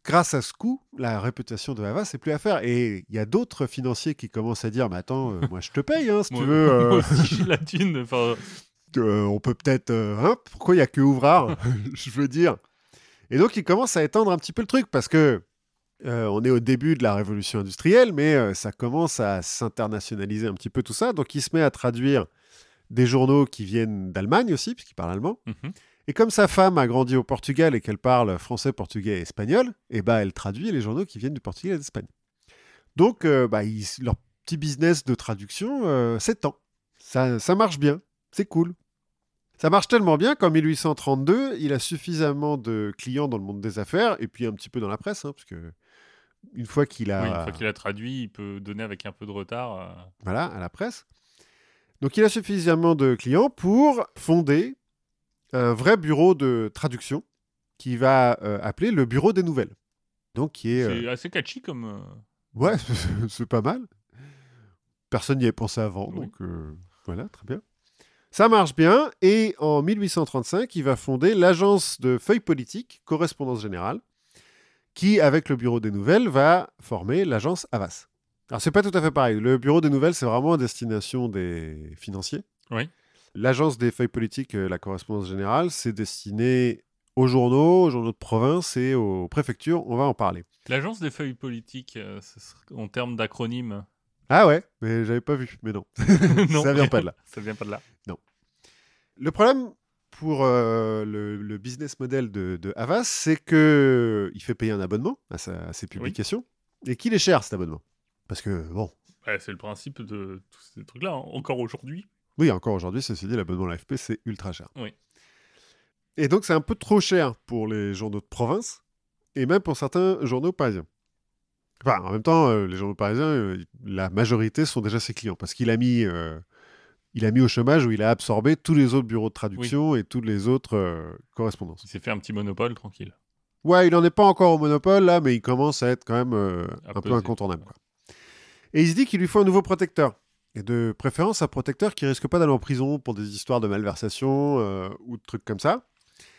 grâce à ce coup, la réputation de Havas, c'est plus à faire. Et il y a d'autres financiers qui commencent à dire, mais attends, euh, moi je te paye, hein, si tu veux. Euh... j'ai la thune. On peut peut-être... Hein, pourquoi il n'y a que Ouvrard Je veux dire. Et donc il commence à étendre un petit peu le truc, parce que on est au début de la révolution industrielle, mais ça commence à s'internationaliser un petit peu tout ça. Donc il se met à traduire des journaux qui viennent d'Allemagne aussi, puisqu'il parle allemand. Mhm. Et comme sa femme a grandi au Portugal et qu'elle parle français, portugais et espagnol, eh ben, elle traduit les journaux qui viennent du Portugal et d'Espagne. Donc, euh, bah, leur petit business de traduction euh, s'étend. Ça, ça marche bien, c'est cool. Ça marche tellement bien qu'en 1832, il a suffisamment de clients dans le monde des affaires et puis un petit peu dans la presse, hein, parce que une fois qu'il a, oui, une fois qu'il a traduit, il peut donner avec un peu de retard. Euh. Voilà, à la presse. Donc il a suffisamment de clients pour fonder un vrai bureau de traduction qui va euh, appeler le bureau des nouvelles. Donc qui est. C'est euh, assez catchy comme. Euh, ouais, c'est pas mal. Personne n'y avait pensé avant, donc voilà, très bien. Ça marche bien, et en 1835, il va fonder l'agence de feuilles politiques, correspondance générale, qui, avec le bureau des nouvelles, va former l'agence Avas. Alors, c'est pas tout à fait pareil. Le bureau des nouvelles, c'est vraiment à destination des financiers. Oui. L'agence des feuilles politiques, la correspondance générale, c'est destiné aux journaux, aux journaux de province et aux préfectures. On va en parler. L'agence des feuilles politiques, euh, en termes d'acronyme. Ah ouais, mais j'avais pas vu. Mais non, non. ça vient pas de là. ça vient pas de là. Non. Le problème pour euh, le, business model de, Havas, c'est que il fait payer un abonnement à, ses publications et qu'il est cher cet abonnement. Parce que bon. c'est le principe de tous ces trucs-là. Hein. Encore aujourd'hui, oui, encore aujourd'hui, ceci dit, l'abonnement à l'AFP, c'est ultra cher. Oui. Et donc, c'est un peu trop cher pour les journaux de province, et même pour certains journaux parisiens. Enfin, en même temps, euh, les journaux parisiens, euh, la majorité sont déjà ses clients, parce qu'il a mis... Euh, il a mis au chômage où il a absorbé tous les autres bureaux de traduction et toutes les autres correspondances. Il s'est fait un petit monopole tranquille. Ouais, il n'en est pas encore au monopole là, mais il commence à être quand même un peu incontournable. Et il se dit qu'il lui faut un nouveau protecteur. Et de préférence un protecteur qui risque pas d'aller en prison pour des histoires de malversation euh, ou de trucs comme ça.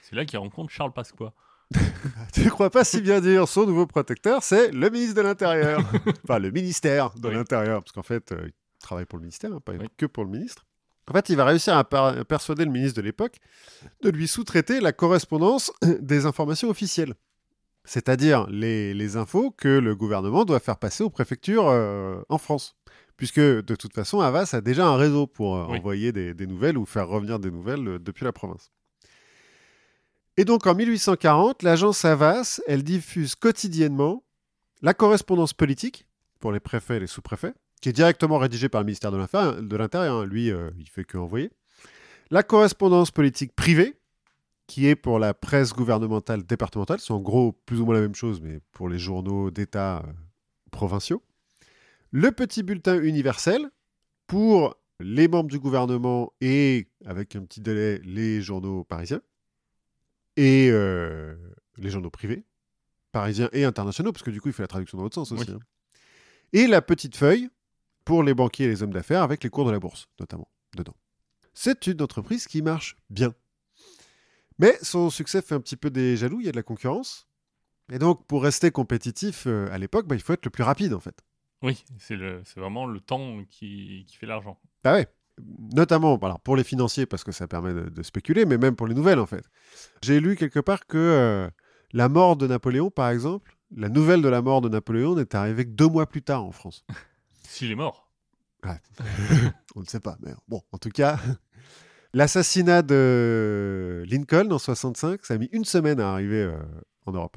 C'est là qu'il rencontre Charles Pasqua. tu ne crois pas si bien dire son nouveau protecteur, c'est le ministre de l'Intérieur. enfin, le ministère de l'Intérieur, parce qu'en fait, euh, il travaille pour le ministère, hein, pas que pour le ministre. En fait, il va réussir à, persuader le ministre de l'époque de lui sous-traiter la correspondance des informations officielles. C'est-à-dire les, les, infos que le gouvernement doit faire passer aux préfectures euh, en France puisque de toute façon, Havas a déjà un réseau pour euh, envoyer des, nouvelles ou faire revenir des nouvelles euh, depuis la province. Et donc en 1840, l'agence Havas, elle diffuse quotidiennement la correspondance politique pour les préfets et les sous-préfets, qui est directement rédigée par le ministère de l'Intérieur. Hein. Lui, euh, il fait que envoyer. La correspondance politique privée, qui est pour la presse gouvernementale départementale. C'est en gros plus ou moins la même chose, mais pour les journaux d'État provinciaux le petit bulletin universel pour les membres du gouvernement et, avec un petit délai, les journaux parisiens et euh, les journaux privés. parisiens et internationaux, parce que du coup, il fait la traduction dans l'autre sens aussi. Oui. hein. Et la petite feuille pour les banquiers et les hommes d'affaires, avec les cours de la bourse, notamment, dedans. C'est une entreprise qui marche bien. Mais son succès fait un petit peu des jaloux, il y a de la concurrence. Et donc, pour rester compétitif euh, à l'époque, bah, il faut être le plus rapide, en fait. Oui, c'est vraiment le temps qui, qui fait l'argent. Ah ouais. Notamment alors, pour les financiers, parce que ça permet de, de spéculer, mais même pour les nouvelles, en fait. J'ai lu quelque part que euh, la mort de Napoléon, par exemple, la nouvelle de la mort de Napoléon n'est arrivée que deux mois plus tard en France. S'il est mort. On ne sait pas, mais bon, en tout cas, l'assassinat de Lincoln en 65, ça a mis une semaine à arriver euh, en Europe.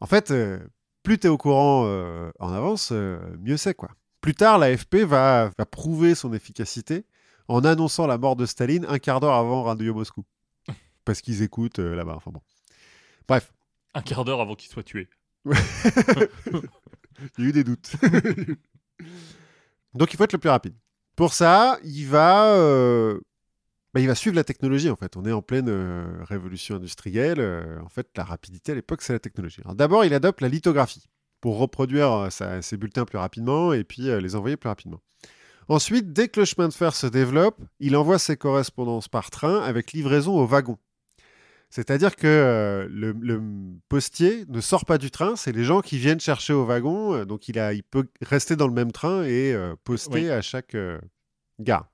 En fait, euh, plus tu es au courant euh, en avance, euh, mieux c'est, quoi. Plus tard, l'AFP va, va prouver son efficacité en annonçant la mort de Staline un quart d'heure avant Radio Moscou. Parce qu'ils écoutent euh, là-bas, enfin bon. Bref, Un quart d'heure avant qu'il soit tué. il y a eu des doutes. Donc il faut être le plus rapide. Pour ça, il va, bah, il va suivre la technologie en fait. On est en pleine euh, révolution industrielle. euh, en fait, la rapidité à l'époque, c'est la technologie. D'abord, il adopte la lithographie pour reproduire euh, sa- ses bulletins plus rapidement et puis les envoyer plus rapidement. Ensuite, dès que le chemin de fer se développe, il envoie ses correspondances par train avec livraison au wagon. C'est-à-dire que le, le postier ne sort pas du train, c'est les gens qui viennent chercher au wagon. donc il, a, il peut rester dans le même train et poster Oui. à chaque gare.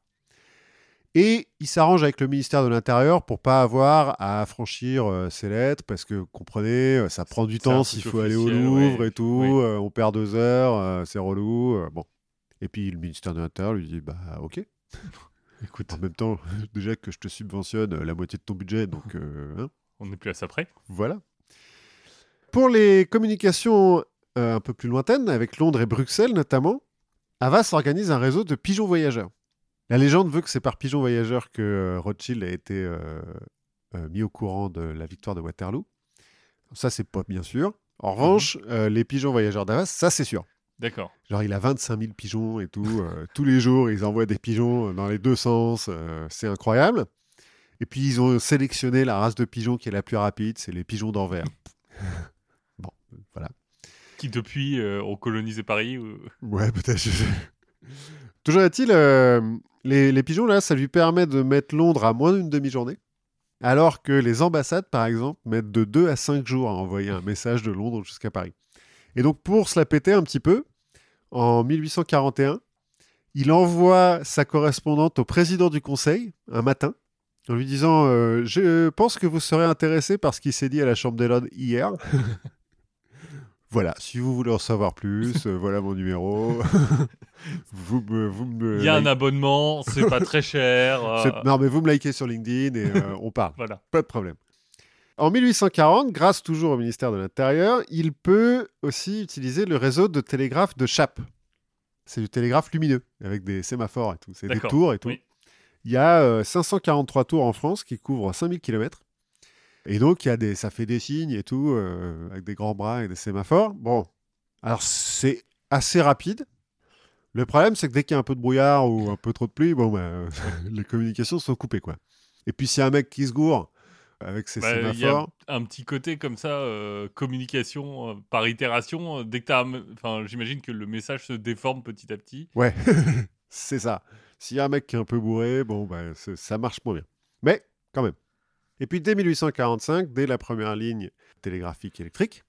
Et il s'arrange avec le ministère de l'Intérieur pour pas avoir à franchir euh, ses lettres parce que, comprenez, euh, ça prend du temps s'il faut aller au Louvre ouais. et tout. Oui. euh, on perd deux heures, euh, c'est relou. bon. Et puis le ministère de l'Intérieur lui dit bah ok. Écoute, En même temps, déjà que je te subventionne la moitié de ton budget, donc hein, on n'est plus à ça près. voilà. Pour les communications un peu plus lointaines, avec Londres et Bruxelles notamment, Havas organise un réseau de pigeons voyageurs. La légende veut que c'est par pigeons voyageurs que euh, Rothschild a été euh, euh, mis au courant de la victoire de Waterloo. Ça, c'est pas bien sûr. En revanche, euh, les pigeons voyageurs d'Havas, ça, c'est sûr. D'accord. Genre, il a 25 000 pigeons et tout. euh, tous les jours, ils envoient des pigeons dans les deux sens. c'est incroyable. Et puis, ils ont sélectionné la race de pigeons qui est la plus rapide. C'est les pigeons d'Anvers. bon, voilà. Qui depuis ont colonisé Paris. ou- Ouais, peut-être. Toujours est-il, euh, les, pigeons, là, ça lui permet de mettre Londres à moins d'une demi-journée. Alors que les ambassades, par exemple, mettent de 2 à 5 jours à envoyer un message de Londres jusqu'à Paris. Et donc, pour se la péter un petit peu, en 1841, il envoie sa correspondante au président du conseil un matin en lui disant euh, Je pense que vous serez intéressé par ce qui s'est dit à la Chambre des Lords hier. Voilà, si vous voulez en savoir plus, euh, voilà mon numéro. vous me, vous me Il y a un abonnement, c'est pas très cher. euh, Non, mais vous me likez sur LinkedIn et euh, on parle. Voilà. Pas de problème. En 1840, grâce toujours au ministère de l'Intérieur, il peut aussi utiliser le réseau de télégraphe de Chappe. C'est du télégraphe lumineux, avec des sémaphores et tout. C'est des tours et tout. oui. Il y a euh, 543 tours en France qui couvrent 5000 km. Et donc, il y a des, ça fait des signes et tout, euh, avec des grands bras et des sémaphores. Bon, alors c'est assez rapide. Le problème, c'est que dès qu'il y a un peu de brouillard ou un peu trop de pluie, bon, bah, euh, les communications sont coupées, quoi. Et puis, s'il y a un mec qui se gourre avec ses Bah, Il y a sémaphores, un petit côté comme ça, euh, communication par itération. dès que t'as, un- enfin, j'imagine que le message se déforme petit à petit. ouais, c'est ça. S'il y a un mec qui est un peu bourré, bon, bah, ça marche moins bien. Mais, quand même. Et puis, dès 1845, dès la première ligne télégraphique électrique,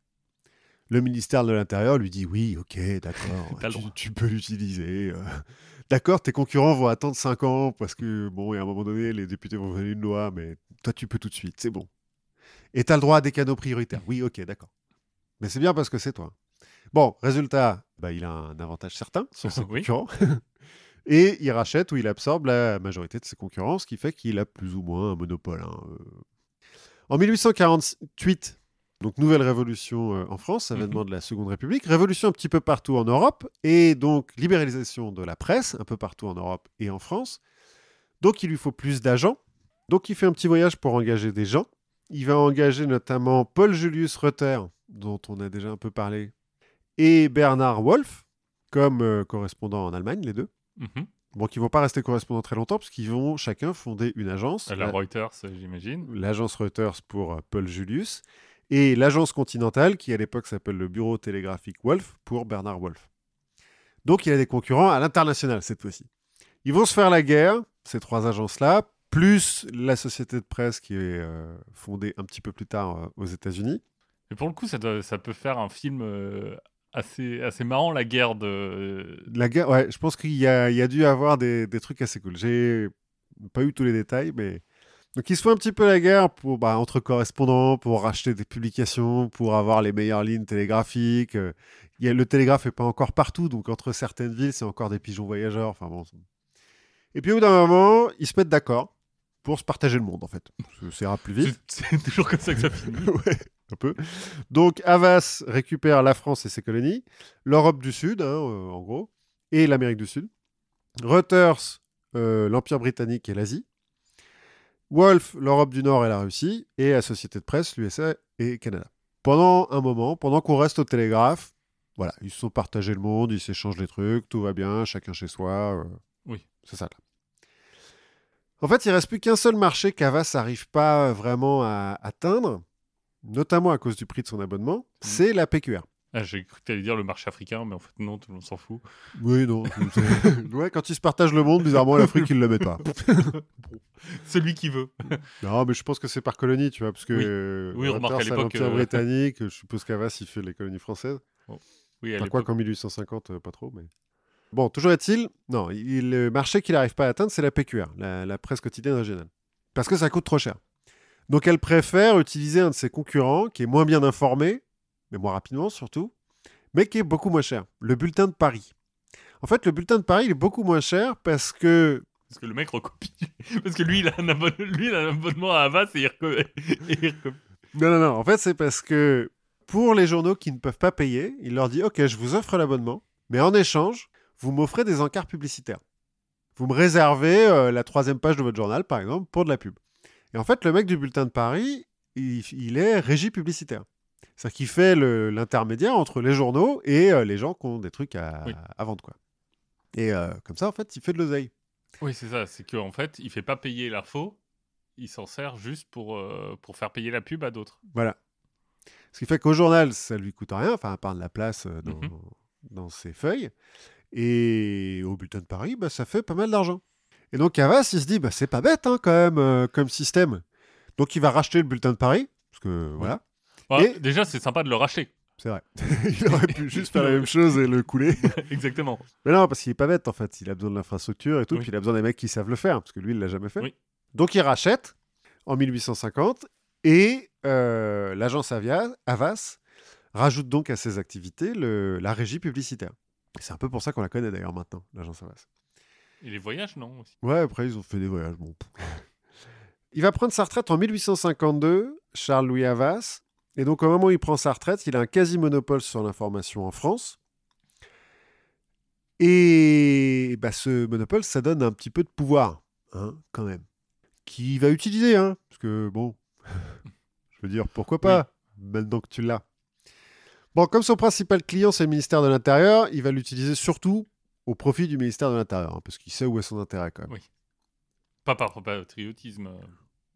le ministère de l'Intérieur lui dit oui, ok, d'accord, tu peux l'utiliser. euh. D'accord, tes concurrents vont attendre 5 ans parce que, bon, et à un moment donné, les députés vont voter une loi, mais toi, tu peux tout de suite, c'est bon. Et tu as le droit à des canaux prioritaires. Oui, ok, d'accord. Mais c'est bien parce que c'est toi. Bon, résultat, bah, il a un avantage certain sur ses Oui. concurrents. Et il rachète ou il absorbe la majorité de ses concurrents, ce qui fait qu'il a plus ou moins un monopole. hein, euh. En 1848, donc nouvelle révolution euh, en France, avènement de la Seconde République, révolution un petit peu partout en Europe, et donc libéralisation de la presse un peu partout en Europe et en France. Donc il lui faut plus d'agents. Donc il fait un petit voyage pour engager des gens. Il va engager notamment Paul Julius Reuter, dont on a déjà un peu parlé, et Bernard Wolff, comme euh, correspondants en Allemagne, les deux. Mhm. Bon, qui vont pas rester correspondants très longtemps, parce qu'ils vont chacun fonder une agence. La La- Reuters, euh, j'imagine. l'agence Reuters pour euh, Paul Julius et l'agence continentale, qui à l'époque s'appelle le Bureau télégraphique Wolf, pour Bernard Wolf. Donc il a des concurrents à l'international cette fois-ci. Ils vont se faire la guerre, ces trois agences-là, plus la société de presse qui est euh, fondée un petit peu plus tard euh, aux États-Unis. Mais pour le coup, ça, doit- ça peut faire un film euh, assez, assez marrant, la guerre de. La guerre, ouais, je pense qu'il y a, il y a dû avoir des, des trucs assez cool. J'ai pas eu tous les détails, mais. Donc ils se font un petit peu la guerre pour, bah, entre correspondants, pour racheter des publications, pour avoir les meilleures lignes télégraphiques. Euh, il y a, le télégraphe n'est pas encore partout, donc entre certaines villes, c'est encore des pigeons voyageurs. Enfin bon. Et puis au bout d'un moment, ils se mettent d'accord pour se partager le monde, en fait. Ça ira plus vite. C'est c'est toujours comme ça que ça finit. ouais, un peu. Donc Havas récupère la France et ses colonies, l'Europe du Sud, hein, euh, en gros, et l'Amérique du Sud. Reuters, euh, l'Empire britannique et l'Asie. Wolf, l'Europe du Nord et la Russie. Et la Société de presse, l'USA et Canada. Pendant un moment, pendant qu'on reste au télégraphe, voilà, ils se sont partagés le monde, ils s'échangent les trucs, tout va bien, chacun chez soi. euh, Oui. C'est ça, là. En fait, il reste plus qu'un seul marché qu'Avas n'arrive pas vraiment à atteindre, notamment à cause du prix de son abonnement, c'est la PQR. Ah, J'ai cru que tu allais dire le marché africain, mais en fait, non, tout le monde s'en fout. Oui, non. ouais, quand ils se partagent le monde, bizarrement, l'Afrique, ils ne le mettent pas. Celui qui veut. Non, mais je pense que c'est par colonie, tu vois, parce que Oui. euh, Oui, remarque, à l'époque, euh, britannique, je suppose qu'Avas, il fait les colonies françaises. Oui, à Enfin, quoi qu'en 1850, euh, pas trop, mais... Bon, toujours est-il, non, il- le marché qu'il n'arrive pas à atteindre, c'est la PQR, la, la presse quotidienne régionale. Parce que ça coûte trop cher. Donc elle préfère utiliser un de ses concurrents qui est moins bien informé, mais moins rapidement surtout, mais qui est beaucoup moins cher, le bulletin de Paris. En fait, le bulletin de Paris, il est beaucoup moins cher parce que... Parce que le mec recopie. Parce que lui, il a un, abonnement, lui, il a un abonnement à Havas et il, reco- et il recopie. Non, non, non, en fait, c'est parce que pour les journaux qui ne peuvent pas payer, il leur dit, OK, je vous offre l'abonnement, mais en échange, vous m'offrez des encarts publicitaires. Vous me réservez euh, la troisième page de votre journal, par exemple, pour de la pub. Et en fait, le mec du bulletin de Paris, il, il est régie publicitaire. C'est-à-dire qu'il fait le- l'intermédiaire entre les journaux et euh, les gens qui ont des trucs à, Oui. à vendre. Quoi. Et euh, comme ça, en fait, il fait de l'oseille. Oui, c'est ça. C'est qu'en fait, il fait pas payer l'info. Il s'en sert juste pour, euh, pour faire payer la pub à d'autres. Voilà. Ce qui fait qu'au journal, ça lui coûte rien, enfin, à part de la place dans, Mhm. dans ses feuilles. Et au bulletin de Paris, bah, ça fait pas mal d'argent. Et donc Havas, il se dit, bah, c'est pas bête hein, quand même euh, comme système. Donc il va racheter le bulletin de Paris, parce que voilà, Ouais, Et- Déjà, c'est sympa de le racheter. c'est vrai. il aurait pu juste faire la même chose et le couler. Exactement. Mais non, parce qu'il est pas bête en fait. Il a besoin de l'infrastructure et tout, Oui. puis il a besoin des mecs qui savent le faire, parce que lui, il l'a jamais fait. Oui. Donc il rachète en 1850 et euh, l'agence Havas rajoute donc à ses activités le- la régie publicitaire. C'est un peu pour ça qu'on la connaît d'ailleurs maintenant, l'agence Havas. Et les voyages, non aussi. Ouais, après ils ont fait des voyages. Bon. il va prendre sa retraite en 1852, Charles-Louis Havas. Et donc au moment où il prend sa retraite, il a un quasi-monopole sur l'information en France. Et bah, ce monopole, ça donne un petit peu de pouvoir, hein, quand même. Qui va utiliser, hein, parce que bon, je veux dire, pourquoi pas, maintenant que tu l'as. Bon, comme son principal client, c'est le ministère de l'Intérieur, il va l'utiliser surtout au profit du ministère de l'Intérieur, hein, parce qu'il sait où est son intérêt quand même. Pas par patriotisme. euh.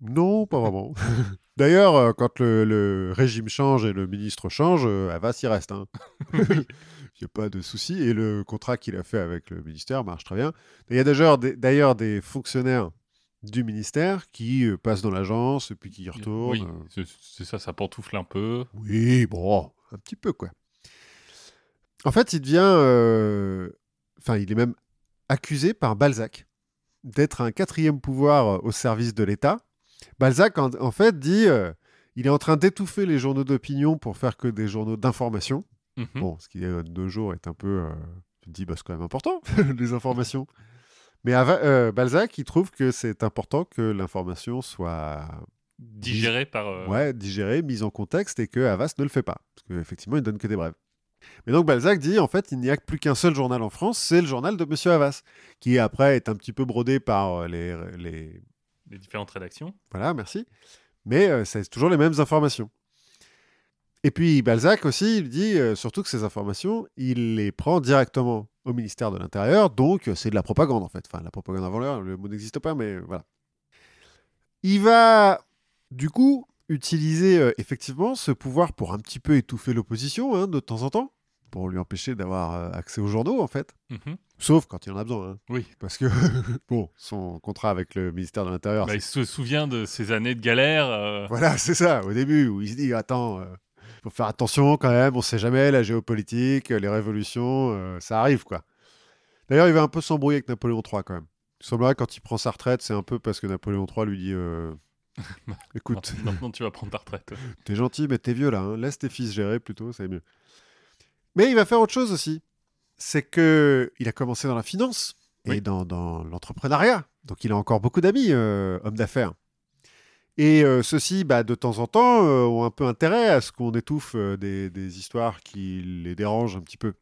Non, pas vraiment. D'ailleurs, euh, quand le, le régime change et le ministre change, euh, Havas y reste. hein. Il n'y a pas de souci. Et le contrat qu'il a fait avec le ministère marche très bien. Il y a d'ailleurs des, des fonctionnaires du ministère qui euh, passent dans l'agence et puis qui y retournent. Oui, c'est c'est ça, ça pantoufle un peu. Oui, bon, un petit peu quoi. En fait, il devient. euh, Enfin, il est même accusé par Balzac d'être un quatrième pouvoir euh, au service de l'État. Balzac, en, en fait, dit euh, il est en train d'étouffer les journaux d'opinion pour faire que des journaux d'information. Mhm. Bon, ce qui, euh, de nos jours, est un peu. euh, tu te dis, bah, c'est quand même important, les informations. Mais euh, Balzac, il trouve que c'est important que l'information soit Digéré par. euh, ouais, digéré, mise en contexte et que Havas ne le fait pas. Parce qu'effectivement, il donne que des brèves. Mais donc Balzac dit, en fait, il n'y a plus qu'un seul journal en France, c'est le journal de Monsieur Havas, qui après est un petit peu brodé par euh, les... les... Les différentes rédactions. Voilà, merci. Mais euh, c'est toujours les mêmes informations. Et puis Balzac aussi, il dit euh, surtout que ces informations, il les prend directement au ministère de l'Intérieur, donc c'est de la propagande en fait. Enfin, la propagande avant l'heure, le mot n'existe pas, mais voilà. Il va du coup utiliser euh, effectivement ce pouvoir pour un petit peu étouffer l'opposition hein, de temps en temps, pour lui empêcher d'avoir euh, accès aux journaux en fait. Mhm. Sauf quand il en a besoin. hein. Oui. Parce que, bon, son contrat avec le ministère de l'Intérieur, Bah, il se souvient de ces années de galère. euh, Voilà, c'est ça, au début, où il se dit Attends, euh, faut faire attention quand même, on sait jamais, la géopolitique, les révolutions, euh, ça arrive quoi. D'ailleurs, il va un peu s'embrouiller avec Napoléon III quand même. Il semblerait quand il prend sa retraite, c'est un peu parce que Napoléon III lui dit Écoute, Maintenant, tu vas prendre ta retraite. t'es gentil, mais t'es vieux là, hein, laisse tes fils gérer plutôt, c'est mieux. Mais il va faire autre chose aussi. C'est que il a commencé dans la finance et Oui. dans, dans l'entrepreneuriat. Donc il a encore beaucoup d'amis, euh, hommes d'affaires. Et euh, ceux-ci, bah, de temps en temps, euh, ont un peu intérêt à ce qu'on étouffe des, des histoires qui les dérangent un petit peu,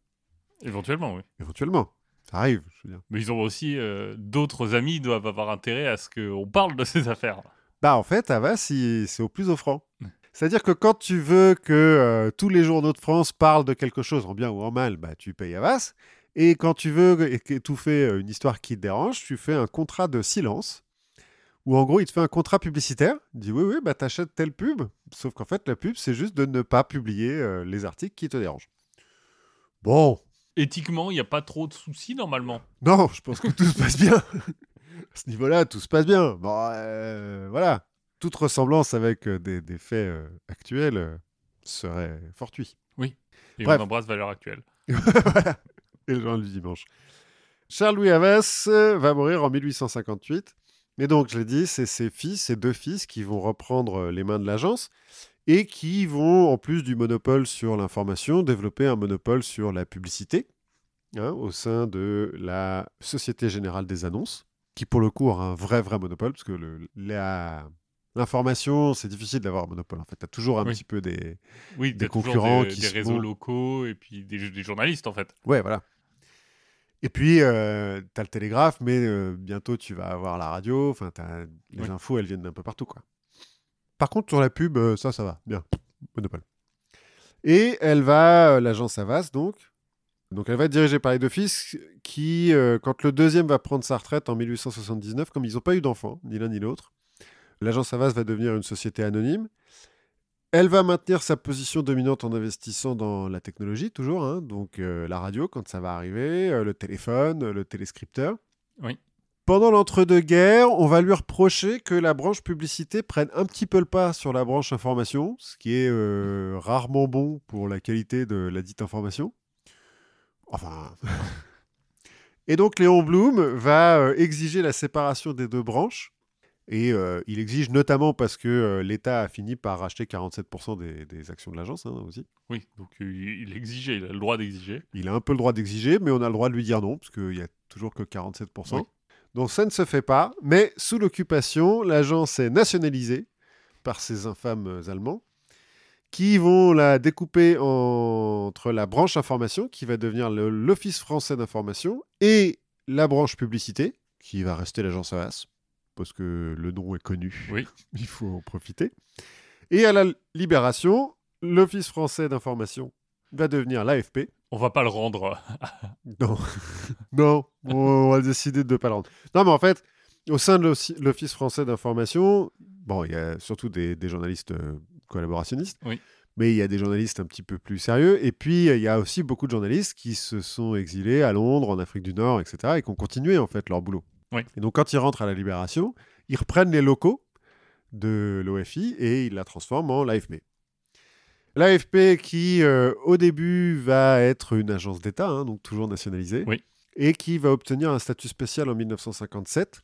Éventuellement, oui. éventuellement. Ça arrive, je veux dire. Mais ils ont aussi d'autres amis doivent avoir intérêt à ce qu'on parle de ces affaires. Bah en fait, Havas, il- c'est au plus offrant. C'est-à-dire que quand tu veux que euh, tous les journaux de France parlent de quelque chose, en bien ou en mal, bah, tu payes Havas. Et quand tu veux étouffer euh, une histoire qui te dérange, tu fais un contrat de silence. Où en gros, il te fait un contrat publicitaire. Il dit oui, oui, bah, t'achètes telle pub. Sauf qu'en fait, la pub, c'est juste de ne pas publier euh, les articles qui te dérangent. Bon, Éthiquement, il n'y a pas trop de soucis normalement. non, je pense que tout se passe bien. à ce niveau-là, tout se passe bien. Bon, euh, voilà. Toute ressemblance avec euh, des, des faits euh, actuels euh, serait fortuit. Et Bref. on embrasse valeur actuelle. voilà. Et le journal du dimanche. Charles-Louis Havas va mourir en 1858. Et donc, je l'ai dit, c'est ses fils, ses deux fils, qui vont reprendre les mains de l'agence et qui vont, en plus du monopole sur l'information, développer un monopole sur la publicité hein, au sein de la Société Générale des Annonces, qui pour le coup aura un vrai, vrai monopole, parce que le- la- l'information, c'est difficile d'avoir un monopole. En fait, tu as toujours un Oui. petit peu des... Oui, concurrents des, qui des se réseaux locaux et puis des, des journalistes en fait. Ouais, voilà. Et puis, tu as le télégraphe, mais euh, bientôt tu vas avoir la radio. Enfin, les Oui. infos, elles viennent d'un peu partout. quoi. Par contre, sur la pub, euh, ça, ça va. Bien. Monopole. Et elle va, euh, l'agence Avas, donc. Donc, elle va être dirigée par les deux fils qui, euh, quand le deuxième va prendre sa retraite en 1879, comme ils n'ont pas eu d'enfants, ni l'un ni l'autre, l'agence Avas va devenir une société anonyme. Elle va maintenir sa position dominante en investissant dans la technologie, toujours, hein, donc euh, la radio quand ça va arriver, euh, le téléphone, euh, le téléscripteur. Oui. Pendant l'entre-deux-guerres, on va lui reprocher que la branche publicité prenne un petit peu le pas sur la branche information, ce qui est rarement bon pour la qualité de la dite information. Enfin. Et donc Léon Blum va exiger la séparation des deux branches. Et euh, il exige notamment parce que euh, l'État a fini par racheter 47% des, des actions de l'agence hein, aussi. Oui, donc euh, il exigeait, il a le droit d'exiger. Il a un peu le droit d'exiger, mais on a le droit de lui dire non, parce qu'il n'y a toujours que 47%. Oui. Donc ça ne se fait pas. Mais sous l'occupation, l'agence est nationalisée par ces infâmes Allemands, qui vont la découper en- entre la branche information, qui va devenir le- l'Office français d'information, et la branche publicité, qui va rester l'agence AS, parce que le nom est connu. Oui. Il faut en profiter. Et à la Libération, l'Office français d'information va devenir l'AFP. On va pas le rendre. Non, non, on va décider de ne pas le rendre. Non, mais en fait, au sein de l'Office- français d'information, bon, il y a surtout des, des journalistes euh, collaborationnistes, Oui. mais il y a des journalistes un petit peu plus sérieux, et puis il y a aussi beaucoup de journalistes qui se sont exilés à Londres, en Afrique du Nord, etc., et qui ont continué en fait leur boulot. Oui. Et donc quand ils rentrent à la Libération, ils reprennent les locaux de l'OFI et ils la transforment en l'AFP. L'AFP qui, euh, au début, va être une agence d'État, hein, donc toujours nationalisée, Oui. et qui va obtenir un statut spécial en 1957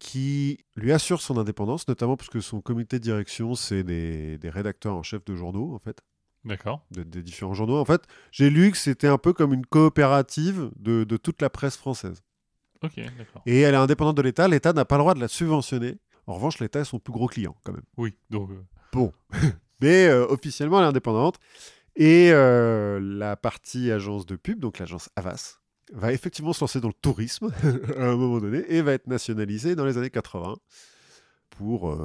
qui lui assure son indépendance, notamment parce que son comité de direction, c'est des, des rédacteurs en chef de journaux, en fait, D'accord. de- des différents journaux. En fait, j'ai lu que c'était un peu comme une coopérative de, de toute la presse française. Et elle est indépendante de l'État, l'État n'a pas le droit de la subventionner. En revanche, l'État est son plus gros client, quand même. Oui, donc euh, Bon. Mais euh, officiellement, elle est indépendante. Et euh, la partie agence de pub, donc l'agence Avas, va effectivement se lancer dans le tourisme à un moment donné et va être nationalisée dans les années 80 pour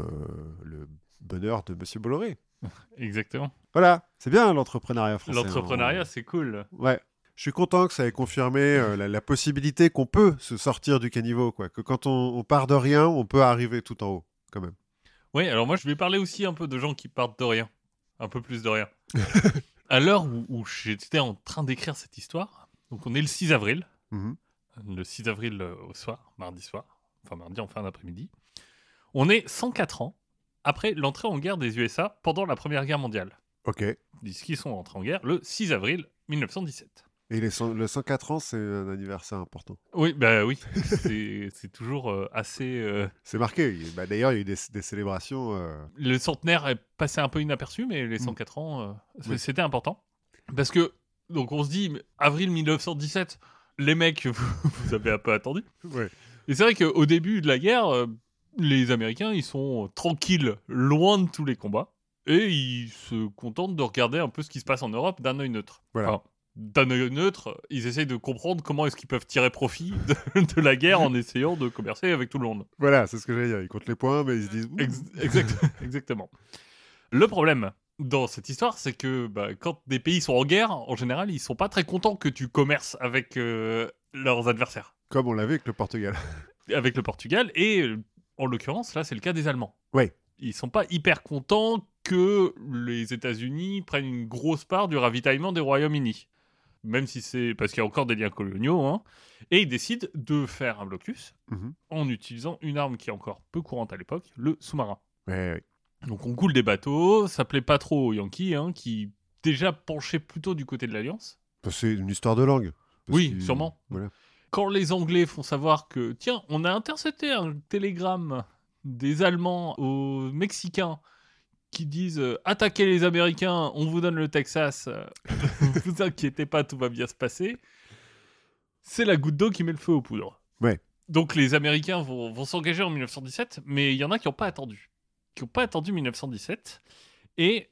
le bonheur de Monsieur Bolloré. exactement. Voilà, c'est bien l'entrepreneuriat français. L'entrepreneuriat, hein. c'est cool. Ouais. Je suis content que ça ait confirmé euh, la, la possibilité qu'on peut se sortir du caniveau, quoi. Que quand on, on part de rien, on peut arriver tout en haut, quand même. Oui, alors moi je vais parler aussi un peu de gens qui partent de rien. Un peu plus de rien. à l'heure où, où j'étais en train d'écrire cette histoire, donc on est le 6 avril, Mhm. le 6 avril euh, au soir, mardi soir, enfin mardi en fin d'après-midi, on est 104 ans après l'entrée en guerre des USA pendant la Première Guerre mondiale. Ok. Puisqu'ils sont entrés en guerre le 6 avril 1917. Les cent- le 104 ans, c'est un anniversaire important. Oui, bah oui, c'est toujours euh, assez... euh, C'est marqué. Bah, D'ailleurs, il y a eu des, des célébrations. euh, Le centenaire est passé un peu inaperçu, mais les Mm. 104 ans, euh, c'est- Oui. c'était important. Parce que, donc on se dit, avril 1917, les mecs, vous, vous avez un peu attendu. Ouais. Et c'est vrai qu'au début de la guerre, euh, les Américains, ils sont tranquilles, loin de tous les combats. Et ils se contentent de regarder un peu ce qui se passe en Europe d'un œil neutre. Voilà. Enfin, d'un œil neutre, ils essayent de comprendre comment est-ce qu'ils peuvent tirer profit de, de la guerre en essayant de commercer avec tout le monde. Voilà, c'est ce que j'allais dire. Ils comptent les points, mais ils se disent. Ouh. Ex- exact- exactement. Le problème dans cette histoire, c'est que bah, quand des pays sont en guerre, en général, ils sont pas très contents que tu commerces avec euh, leurs adversaires, Comme on l'avait avec le Portugal. avec le Portugal. Et en l'occurrence, là, c'est le cas des Allemands. Ouais. Ils sont pas hyper contents que les États-Unis prennent une grosse part du ravitaillement des Royaumes-Unis. Même si c'est parce qu'il y a encore des liens coloniaux. hein. Et ils décident de faire un blocus Mhm. en utilisant une arme qui est encore peu courante à l'époque, le sous-marin. Ouais, ouais. Donc on coule des bateaux, ça plaît pas trop aux Yankees, hein, qui déjà penchaient plutôt du côté de l'Alliance. Que C'est une histoire de langue. Oui, sûrement. Voilà. Quand les Anglais font savoir que, tiens, on a intercepté un télégramme des Allemands aux Mexicains qui disent euh, attaquez les Américains, on vous donne le Texas, euh, vous inquiétez pas, tout va bien se passer. C'est la goutte d'eau qui met le feu aux poudres. Ouais. Donc les Américains vont, vont s'engager en 1917, mais il y en a qui n'ont pas attendu. Qui n'ont pas attendu 1917. Et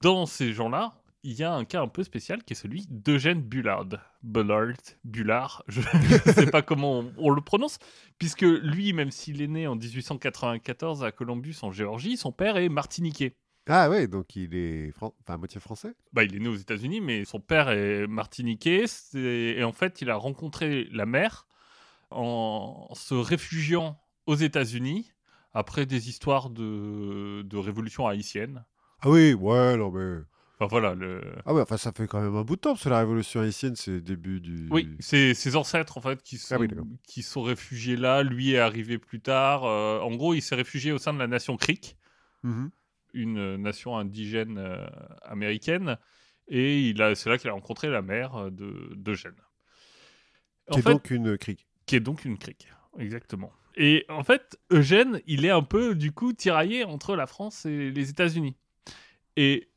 dans ces gens-là, il y a un cas un peu spécial qui est celui d'Eugène Bullard. Bullard, Bullard, je ne sais pas comment on, on le prononce, puisque lui, même s'il est né en 1894 à Columbus en Géorgie, son père est martiniquais. Ah ouais, donc il est fran- enfin, à moitié français. Bah, il est né aux États-Unis, mais son père est martiniquais. Et en fait, il a rencontré la mère en se réfugiant aux États-Unis après des histoires de, de révolution haïtienne. Ah oui, ouais, non mais. Enfin voilà, le... Ah ouais, enfin ça fait quand même un bout de temps parce que la révolution haïtienne, c'est le début du. oui, c'est ses ancêtres en fait qui sont, Ah oui, d'accord. qui sont réfugiés là. Lui est arrivé plus tard. Euh, en gros, il s'est réfugié au sein de la nation Creek, Mhm. une nation indigène euh, américaine, et il a, c'est là qu'il a rencontré la mère euh, de d'Eugène. En Qui est fait, donc une crique. qui est donc une crique, exactement. Et en fait, Eugène, il est un peu du coup tiraillé entre la France et les États-Unis. Et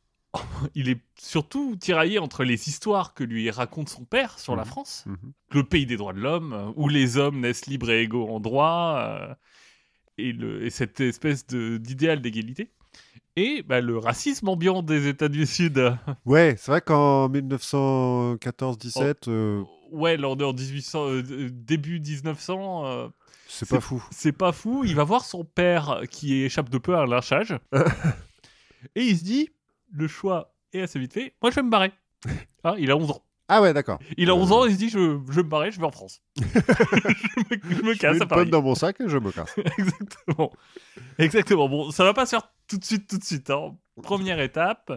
il est surtout tiraillé entre les histoires que lui raconte son père sur la Mhm. France, Mhm. le pays des droits de l'homme, euh, où les hommes naissent libres et égaux en droit, euh, et, le- et cette espèce d'idéal d'égalité. Et bah, le racisme ambiant des États du Sud. Ouais, c'est vrai qu'en 1914-17, euh, Ouais, lors de en 1800, euh, début 1900, euh, c'est pas fou. c'est pas fou. Il va voir son père qui échappe de peu à un lynchage. et il se dit le choix est assez vite fait. Moi, je vais me barrer. Ah, il a 11 ans. Ah ouais, d'accord. Il a Euh, 11 ans, il se dit je, je vais me barrer, je vais en France. je me, je me Je casse mets à une Paris. pomme dans mon sac et je me casse. Exactement. Exactement. Bon, ça va pas se faire tout de suite, tout de suite. hein. Première étape,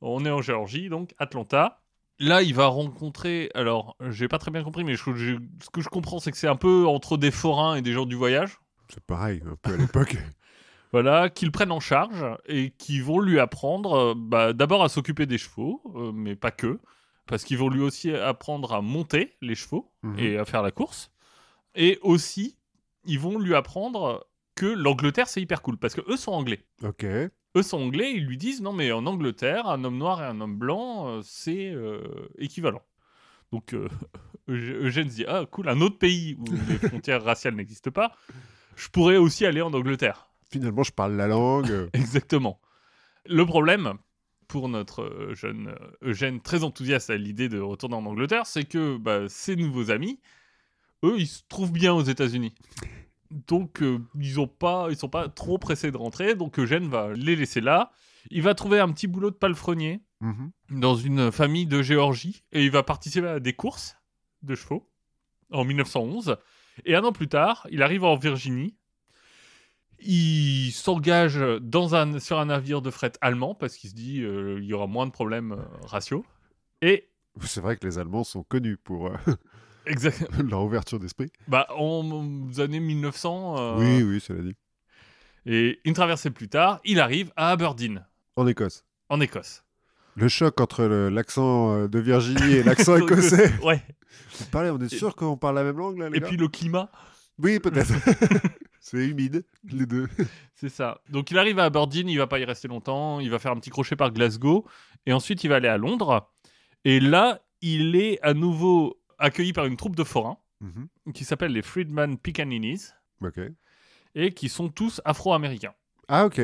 on est en Géorgie, donc Atlanta. Là, il va rencontrer. Alors, j'ai pas très bien compris, mais je- ce que je comprends, c'est que c'est un peu entre des forains et des gens du voyage. C'est pareil, un peu à l'époque. Voilà, qu'ils prennent en charge et qui vont lui apprendre euh, bah, d'abord à s'occuper des chevaux, euh, mais pas que, parce qu'ils vont lui aussi apprendre à monter les chevaux Mhm. et à faire la course. Et aussi, ils vont lui apprendre que l'Angleterre c'est hyper cool, parce que eux sont anglais. Ok. Eux sont anglais, ils lui disent non mais en Angleterre, un homme noir et un homme blanc, euh, c'est euh, équivalent. Donc Eug- Eugène se dit ah cool, un autre pays où les frontières raciales n'existent pas, je pourrais aussi aller en Angleterre. Finalement, je parle la langue. Exactement. Le problème pour notre euh, jeune euh, Eugène, très enthousiaste à l'idée de retourner en Angleterre, c'est que bah, ses nouveaux amis, eux, ils se trouvent bien aux États-Unis. Donc, euh, ils ont pas, ils sont pas trop pressés de rentrer. Donc, Eugène va les laisser là. Il va trouver un petit boulot de palefrenier mhm. dans une famille de Géorgie et il va participer à des courses de chevaux en 1911. Et un an plus tard, il arrive en Virginie. Il s'engage dans un, sur un navire de fret allemand parce qu'il se dit euh, il y aura moins de problèmes euh, ratio. Et C'est vrai que les Allemands sont connus pour euh, leur ouverture d'esprit. bah, en, aux années 1900, euh, Oui, oui, cela dit. et une traversée plus tard, il arrive à Aberdeen, En Écosse. en Écosse. Le choc entre l'accent euh, de Virginie et l'accent écossais. Ouais. On est sûr qu'on parle la même langue là, les Et gars? puis le climat, Oui, peut-être. C'est humide, les deux. c'est ça. Donc il arrive à Aberdeen, il va pas y rester longtemps, il va faire un petit crochet par Glasgow, et ensuite il va aller à Londres. Et là, il est à nouveau accueilli par une troupe de forains Mhm. qui s'appelle les Freedman Pickaninnies, Ok. et qui sont tous afro-américains. Ah, ok.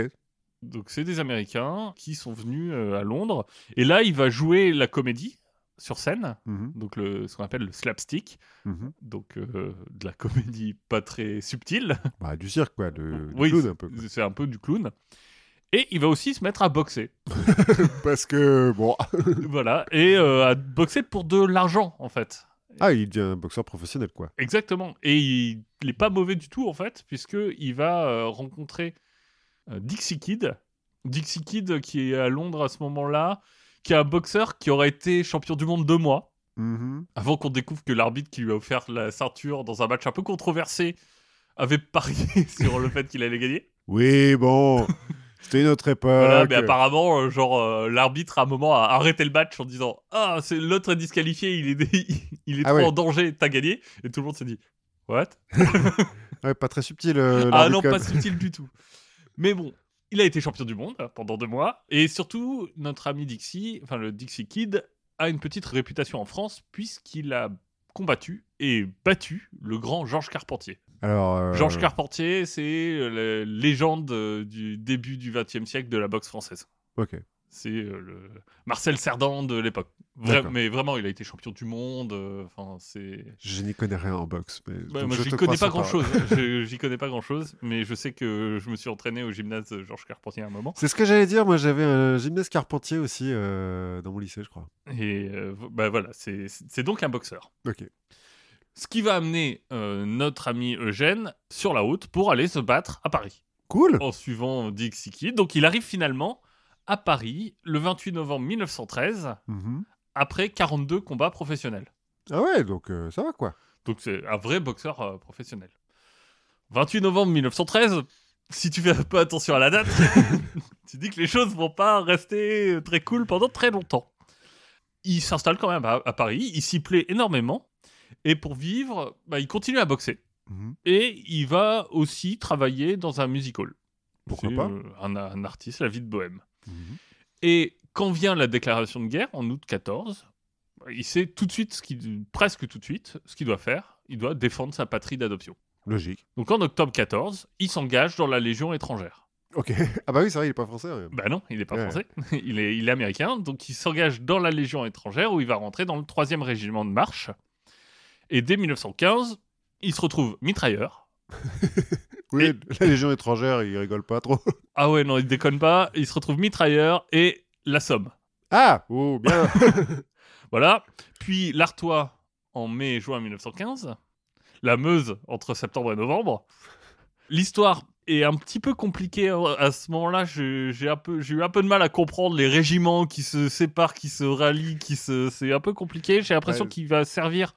Donc c'est des Américains qui sont venus euh, à Londres. Et là, il va jouer la comédie sur scène, Mhm, donc le, ce qu'on appelle le slapstick, mhm. donc euh, de la comédie pas très subtile. Bah, du cirque, quoi. Le, Oui, clown, un peu. quoi. C'est un peu du clown. Et il va aussi se mettre à boxer. Parce que, bon. voilà. Et euh, à boxer pour de l'argent, en fait. Ah, il devient un boxeur professionnel, quoi. Exactement. Et il n'est pas mauvais du tout, en fait, puisqu'il va euh, rencontrer Dixie Kid. Dixie Kid, qui est à Londres à ce moment-là, qui est un boxeur qui aurait été champion du monde deux mois, Mhm. avant qu'on découvre que l'arbitre qui lui a offert la ceinture dans un match un peu controversé avait parié sur le fait qu'il allait gagner. Oui, bon. C'était une autre époque. Voilà, mais apparemment, euh, genre, euh, l'arbitre à un moment a arrêté le match en disant Ah, c'est l'autre est disqualifié, il est, il est Ah trop ouais. en danger, t'as gagné. Et tout le monde s'est dit What? Ouais, pas très subtil. euh, Ah non, pas subtil du tout. Mais bon, il a été champion du monde hein, pendant deux mois. Et surtout, notre ami Dixie, enfin le Dixie Kid, a une petite réputation en France puisqu'il a combattu et battu le grand Georges Carpentier. Alors. euh, Georges Carpentier, c'est euh, la légende euh, du début du XXe siècle de la boxe française. Ok. C'est euh, le Marcel Cerdan de l'époque. Vra- mais vraiment, il a été champion du monde. euh, Enfin, c'est. Je n'y connais rien en boxe. Mais... Donc moi, je te connais pas grand chose. J'y connais pas grand chose, mais je sais que je me suis entraîné au gymnase de Georges Carpentier à un moment. C'est ce que j'allais dire. Moi, j'avais un gymnase Carpentier aussi euh, dans mon lycée, je crois. Et euh, bah voilà, c'est c'est donc un boxeur. Ok. Ce qui va amener euh, notre ami Eugène sur la route pour aller se battre à Paris Cool. en suivant Dixie Kid. Donc il arrive finalement à Paris le 28 novembre 1913 Mhm. après 42 combats professionnels. Ah ouais, donc euh, ça va quoi. Donc c'est un vrai boxeur euh, professionnel. 28 novembre 1913, si tu fais pas attention à la date, tu dis que les choses vont pas rester très cool pendant très longtemps. Il s'installe quand même à, à Paris, il s'y plaît énormément, et pour vivre, bah, il continue à boxer. Mhm. Et il va aussi travailler dans un music hall. Pourquoi pas euh, un, un artiste, la vie de bohème. Mhm. Et quand vient la déclaration de guerre, en août 14, il sait tout de suite, ce qu'il- presque tout de suite, ce qu'il doit faire. Il doit défendre sa patrie d'adoption. Logique. Donc en octobre 14, il s'engage dans la Légion étrangère. Ok. Ah bah oui, c'est vrai, il est pas français. Bah non, il n'est pas Ouais. français, il est, il est américain. Donc il s'engage dans la Légion étrangère où il va rentrer dans le 3e régiment de marche. Et dès 1915, il se retrouve mitrailleur. Oui, Et- la Légion étrangère, il rigole pas trop. Ah ouais, non, il déconne pas. Il se retrouve mitrailleur et la Somme. Ah Oh, bien Voilà. Puis l'Artois en mai et juin 1915. La Meuse entre septembre et novembre. L'histoire est un petit peu compliquée hein. à ce moment-là. J'ai eu un peu de mal à comprendre les régiments qui se séparent, qui se rallient, qui se. C'est un peu compliqué. J'ai l'impression Ouais. qu'il va servir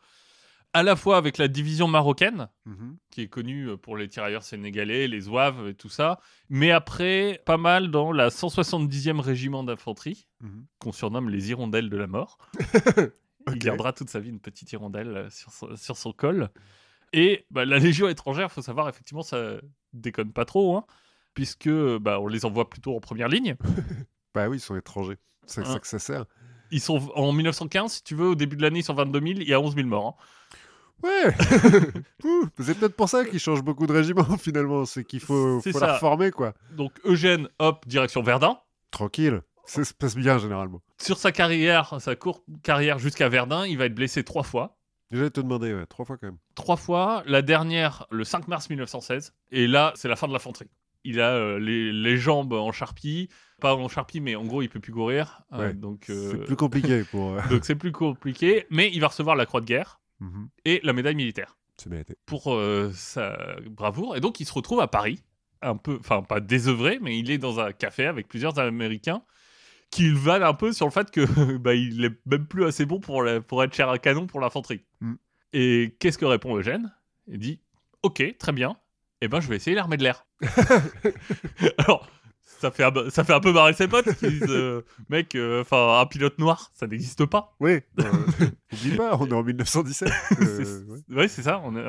à la fois avec la division marocaine, Mhm. qui est connue pour les tirailleurs sénégalais, les zouaves et tout ça, mais après pas mal dans la 170e régiment d'infanterie Mhm. qu'on surnomme les hirondelles de la mort. Ok. Il gardera toute sa vie une petite hirondelle euh, sur son, sur son col. Et bah, la Légion étrangère, faut savoir, effectivement, ça déconne pas trop, hein, puisque bah, on les envoie plutôt en première ligne. Bah oui, ils sont étrangers. C'est Hein. ça que ça sert. Ils sont en 1915, si tu veux, au début de l'année, ils sont 22 000, il y a 11 000 morts. hein. Ouais C'est peut-être pour ça qu'ils changent beaucoup de régiments, finalement. C'est qu'il faut, faut la reformer, quoi. Donc Eugène, hop, direction Verdun. Tranquille. Ça se passe bien, généralement. Sur sa carrière, sa courte carrière jusqu'à Verdun, il va être blessé trois fois. Déjà, te demander, ouais, trois fois quand même. Trois fois, la dernière le 5 mars 1916. Et là, c'est la fin de l'infanterie. Il a euh, les, les jambes en charpie. Pas en charpie, mais en gros, il peut plus courir. Euh, Ouais, donc, euh, C'est plus compliqué pour. euh, donc c'est plus compliqué. Mais il va recevoir la croix de guerre mhm. et la médaille militaire pour euh, sa bravoure. Et donc, il se retrouve à Paris un peu, enfin pas désœuvré, mais il est dans un café avec plusieurs Américains qui le valent un peu sur le fait que bah, il est même plus assez bon pour, la- pour être cher à canon pour l'infanterie. Mm. Et qu'est-ce que répond Eugène? Il dit Ok, très bien. Eh ben, je vais essayer l'armée de l'air. Alors, ça fait, un, ça fait un peu marrer ses potes qui disent euh, Mec, euh, enfin, un pilote noir, ça n'existe pas. Oui, euh, oublie pas, on est en 1917. euh, C'est- ouais. C'est ça. On est,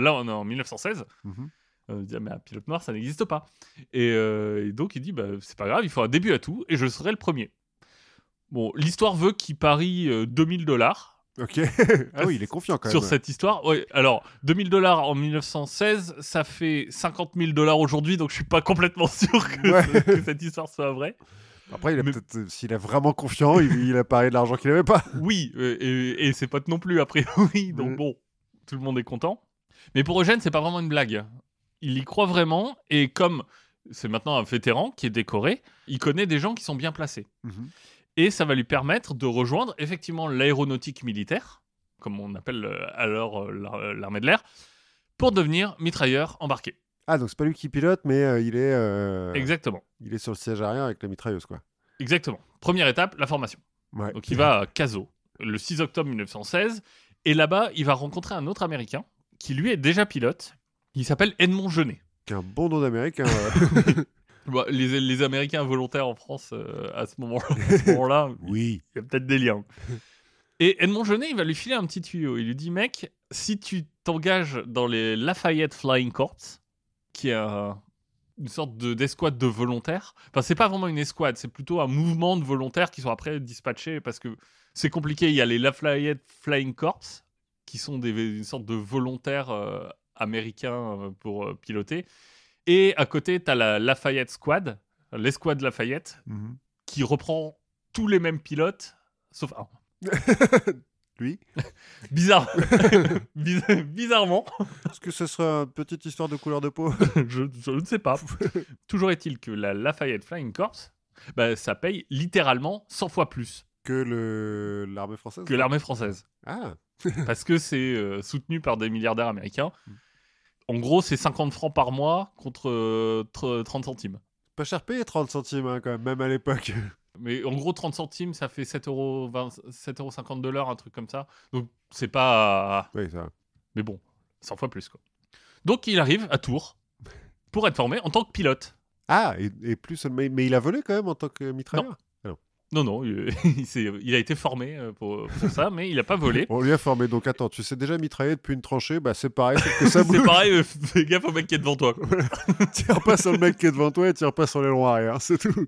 là, on est en 1916. Mhm. Euh, il dit, Ah, mais un pilote noir, ça n'existe pas. Et, et donc, il dit, bah, c'est pas grave, il faut un début à tout, et je serai le premier. Bon, l'histoire veut qu'il parie euh, 2000 dollars Ok. ah oui, il est confiant quand sur même. cette histoire. Ouais, alors, 2000 dollars en 1916, ça fait 50 000 dollars aujourd'hui, donc je suis pas complètement sûr que, Ouais. que cette histoire soit vraie. Après, Mais- euh, s'il est vraiment confiant, il, il a parlé de l'argent qu'il avait pas. Oui, euh, et, et ses potes non plus, a priori. Donc Ouais. bon, tout le monde est content. Mais pour Eugène, c'est pas vraiment une blague. Il y croit vraiment, et comme c'est maintenant un vétéran qui est décoré, il connaît des gens qui sont bien placés. Mhm. Et ça va lui permettre de rejoindre effectivement l'aéronautique militaire, comme on appelle euh, alors euh, l'ar- l'armée de l'air, pour devenir mitrailleur embarqué. Ah, donc c'est pas lui qui pilote, mais euh, il, est, euh, Exactement. il est sur le siège arrière avec la mitrailleuse, quoi. Exactement. Première étape, la formation. Ouais. Donc il va à Caso le 6 octobre 1916 et là-bas il va rencontrer un autre Américain qui lui est déjà pilote. Il s'appelle Edmond Genet. Qui un bon nom d'américain. euh. Bah, les, les Américains volontaires en France euh, à ce moment- moment-là, oui. il y a peut-être des liens. Et Edmond Genet, il va lui filer un petit tuyau. Il lui dit, mec, si tu t'engages dans les Lafayette Flying Corps, qui est un- une sorte de- d'escouade de volontaires, enfin, c'est pas vraiment une escouade, c'est plutôt un mouvement de volontaires qui sont après dispatchés parce que c'est compliqué. Il y a les Lafayette Flying Corps, qui sont des, une sorte de volontaires euh, américains euh, pour euh, piloter. Et à côté, tu as la Lafayette Squad, l'escouade Lafayette, Mhm. qui reprend tous les mêmes pilotes, sauf un. Lui Bizarre. Biz- Bizarrement, Est-ce que ce sera une petite histoire de couleur de peau? Je, je ne sais pas. Toujours est-il que la Lafayette Flying Corps, bah, ça paye littéralement 100 fois plus que le... l'armée française? que l'armée française. Ah, Parce que c'est euh, soutenu par des milliardaires américains. Mm. En gros, c'est 50 francs par mois contre euh, tr- 30 centimes. pas cher payé 30 centimes, hein, quand même, même à l'époque. Mais en gros, 30 centimes, ça fait 7,20 euros, 7,50 de l'heure, un truc comme ça. Donc, c'est pas. oui, ça. Mais bon, 100 fois plus, quoi. Donc, il arrive à Tours pour être formé en tant que pilote. Ah, et, et plus seulement... Mais il a volé quand même en tant que mitrailleur Non, non, il, il s'est- il a été formé euh, pour, pour ça, mais il n'a pas volé. On lui a formé, donc attends, tu sais déjà mitrailler depuis une tranchée, bah c'est pareil, que ça C'est pareil, euh, fais gaffe au mec qui est devant toi. tire pas sur le mec qui est devant toi et tire pas sur l'aileron arrière, c'est tout.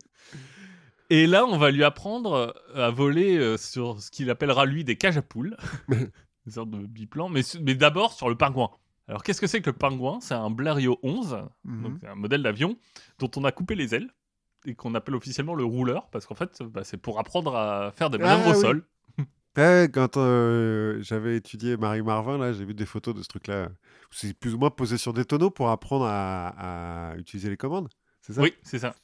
Et là, on va lui apprendre euh, à voler sur ce qu'il appellera lui des cages à poules, une sorte de biplan, mais, d'abord sur le pingouin. Alors, qu'est-ce que c'est que le pingouin? C'est un Blériot 11, Mhm. donc un modèle d'avion dont on a coupé les ailes et qu'on appelle officiellement le rouleur, parce qu'en fait, bah, c'est pour apprendre à faire des manœuvres Ah, au oui. sol. Ouais, quand euh, j'avais étudié Marie Marvin, là, j'ai vu des photos de ce truc-là. C'est plus ou moins posé sur des tonneaux pour apprendre à, à utiliser les commandes, c'est ça? Oui, c'est ça.